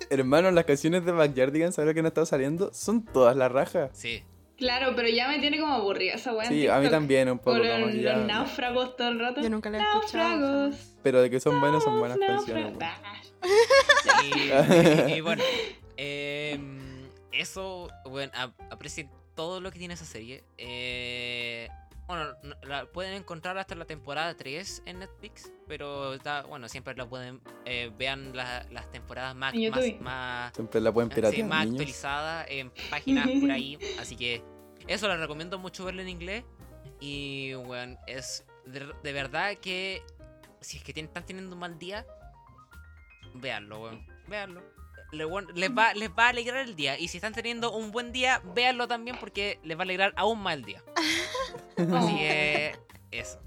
Hermano, las canciones de Backyardigans, ¿sabes lo que no está saliendo? Son todas la raja. Sí. Claro, pero ya me tiene como aburrida esa weá. Sí, a mí también un poco. Con Como los, que ya- los náufragos todo el rato. Yo nunca la he escuchado. Náufragos. Pero de que son buenas, son buenas canciones. weón. Y, y bueno, em, eso, bueno, ap- aprecien todo lo que tiene esa serie. Eh, bueno, no- la pueden encontrar hasta la temporada 3 en Netflix, pero está, bueno, siempre la pueden, eh, vean la- las temporadas más, más, más, Siempre la pueden sí, piratear, más niños. actualizadas en páginas por ahí. Así que eso les recomiendo mucho verlo en inglés. Y bueno, es de, de verdad que si es que tienen- están teniendo un mal día, véanlo, weón. Véanlo. Les va, les va a alegrar el día. Y si están teniendo un buen día, véanlo también porque les va a alegrar aún más el día. Así que eso.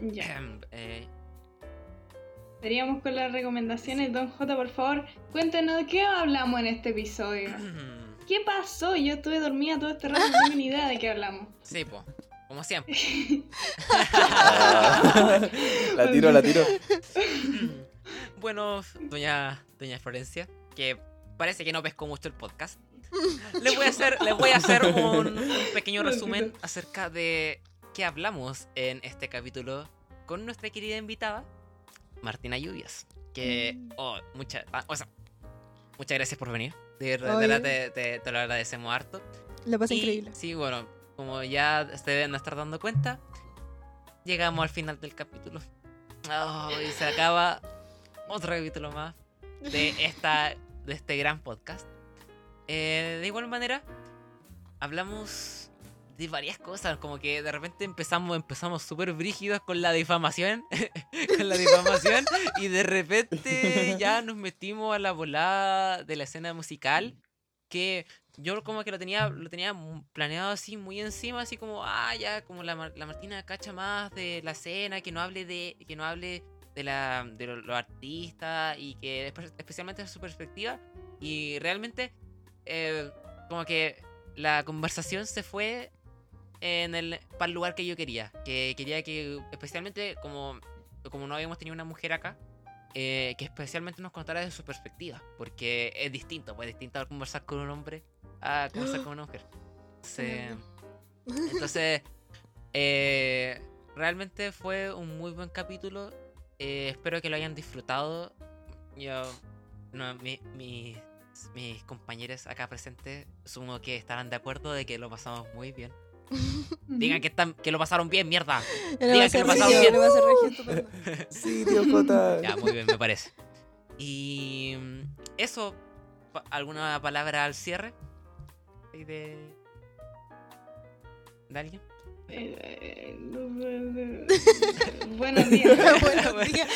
Ya. Eh, Estaríamos con las recomendaciones. Don J, por favor, cuéntenos de qué hablamos en este episodio. ¿Qué pasó? Yo estuve dormida todo este rato, no tengo ni idea de qué hablamos. sí, po. Como siempre. la tiro, la tiro. Bueno, doña, doña Florencia, que parece que no pescó mucho el podcast. Les voy a hacer, les voy a hacer un, un pequeño resumen acerca de qué hablamos en este capítulo con nuestra querida invitada, Martina Lluvias. Que, oh, muchas, o sea, muchas gracias por venir. De verdad te, te- te lo agradecemos harto. Lo pasé increíble. Sí, bueno, como ya se deben estar dando cuenta, llegamos al final del capítulo. Oh, y se acaba otro capítulo más de, esta, de este gran podcast. Eh, de igual manera, hablamos de varias cosas, como que de repente empezamos empezamos súper brígidos con la difamación, con la difamación, y de repente ya nos metimos a la volada de la escena musical, que yo como que lo tenía, lo tenía planeado así muy encima, así como, ah, ya, como la, la Martina cacha más de la escena, que no hable de, que no hable de la, de los artistas y que espe- especialmente su perspectiva. Y realmente, eh, como que la conversación se fue en el, para el lugar que yo quería. Que quería que, especialmente como, como no habíamos tenido una mujer acá, eh, que especialmente nos contara de su perspectiva. Porque es distinto, pues es distinto conversar con un hombre a conversar con una mujer. Se- entonces, eh, realmente fue un muy buen capítulo. Eh, espero que lo hayan disfrutado. Yo, no, mi- mi- mis compañeros acá presentes, sumo que estarán de acuerdo de que lo pasamos muy bien. Digan que, están, que lo pasaron bien, mierda. Yo lo Diga pasé que lo pasaron regio, bien. lo regio. Sí, tío Jota. Ya, muy bien, me parece. Y mm, eso, ¿alguna palabra al cierre? ¿Y ¿De, ¿De alguien? Eh, Buenos días. Buenos días.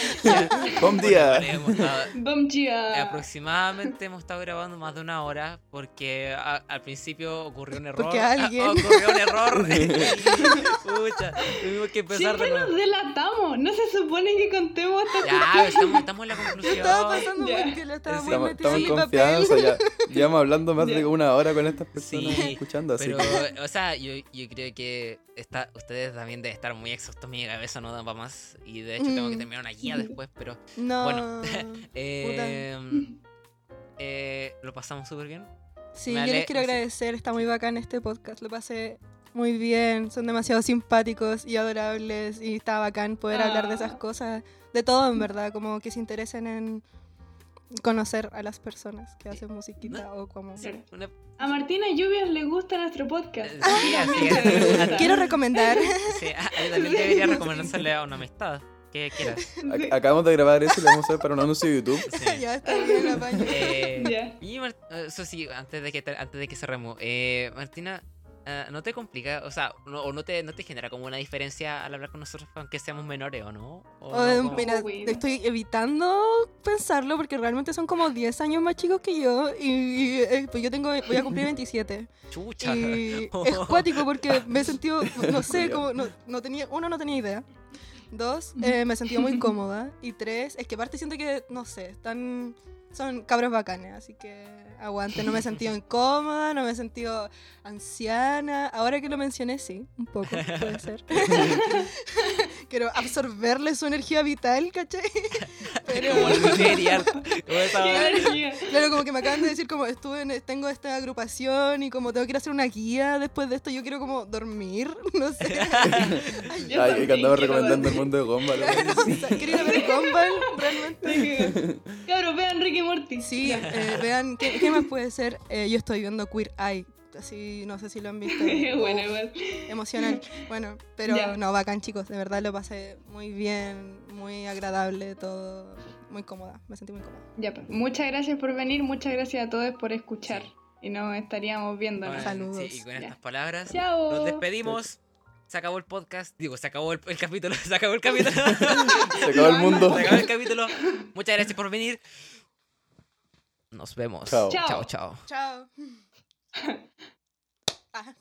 Buen día. Dia. aproximadamente hemos estado grabando más de una hora porque a- al principio ocurrió un error. Porque alguien- ocurrió un error. pucha, tuvimos que empezar de Siempre nos delatamos. No se supone que contemos esta Ya, estamos, estamos en la conclusión. estaba pasando Ya. porque lo estaba Estamos, estamos en confianza, ya. Llevamos hablando más de Ya. una hora con estas personas Sí, escuchando, así Pero, o sea, yo, yo creo que está, ustedes también deben estar muy exhaustos. Mi cabeza no da para más. Y de hecho, tengo que Mm. terminar una guía después. Pero, No. Bueno. eh, eh, lo pasamos súper bien. Sí, Me yo les quiero agradecer, está muy bacán este podcast, lo pasé muy bien, son demasiado simpáticos y adorables y está bacán poder hablar de esas Ah. cosas, de todo en verdad, como que se interesen en conocer a las personas que hacen musiquita o como... Sí. Una- A Martina Lluvias le gusta nuestro podcast. Sí, A mí así también es. me gusta. Quiero recomendar, sí, ah, también debería recomendársele a una amistad. Que quieras. Sí. ac- acabamos de grabar eso y lo vamos a hacer para un anuncio de YouTube. Sí. ya está bien, apaño. Eh, Ya. Y Mar- eh, eso sí, antes de que te- antes de que cerremos, eh, Martina, eh, ¿no te complica, o sea, no, o no te, no te genera como una diferencia al hablar con nosotros aunque seamos menores o no? ¿O O, no? Mira, estoy evitando pensarlo porque realmente son como 10 años más chicos que yo y, y, eh, pues yo tengo voy a cumplir 27 Chucha. y es cuático porque me he sentido no sé como no, no tenía uno no tenía idea dos eh, me he sentido muy cómoda y tres es que aparte siento que no sé están son cabros bacanes así que aguante. No me he sentido incómoda no me he sentido anciana. Ahora que lo mencioné sí un poco puede ser quiero absorberle su energía vital ¿cachai? pero Como el serial, como esa- Qué energía. Claro, como que me acaban de decir como estuve en, tengo esta agrupación y como tengo que ir a hacer una guía después de esto, yo quiero como dormir, no sé. Ay, Yo Ay, que quiero recomendando el dormir. mundo de Gumball. o sea, quiero ir a ver Gumball, realmente. Cabros, vean Ricky Morty. Sí, eh, vean, ¿qué, qué más puede ser? Eh, yo estoy viendo Queer Eye, así, no sé si lo han visto. bueno, igual. Emocional. Bueno, pero Ya. no, bacán chicos, de verdad lo pasé muy bien, muy agradable, todo, muy cómoda, me sentí muy cómoda. Ya, pues. Muchas gracias por venir, muchas gracias a todos por escuchar. Sí. Y nos estaríamos viendo. Bueno, Saludos. sí, y con Ya. estas palabras Chao. nos despedimos. Se acabó el podcast. Digo, se acabó el, el capítulo. Se acabó el capítulo. Se acabó el mundo. se acabó el capítulo. Muchas gracias por venir. Nos vemos. Chao. Chao, Chao. chao. Chao. Ah.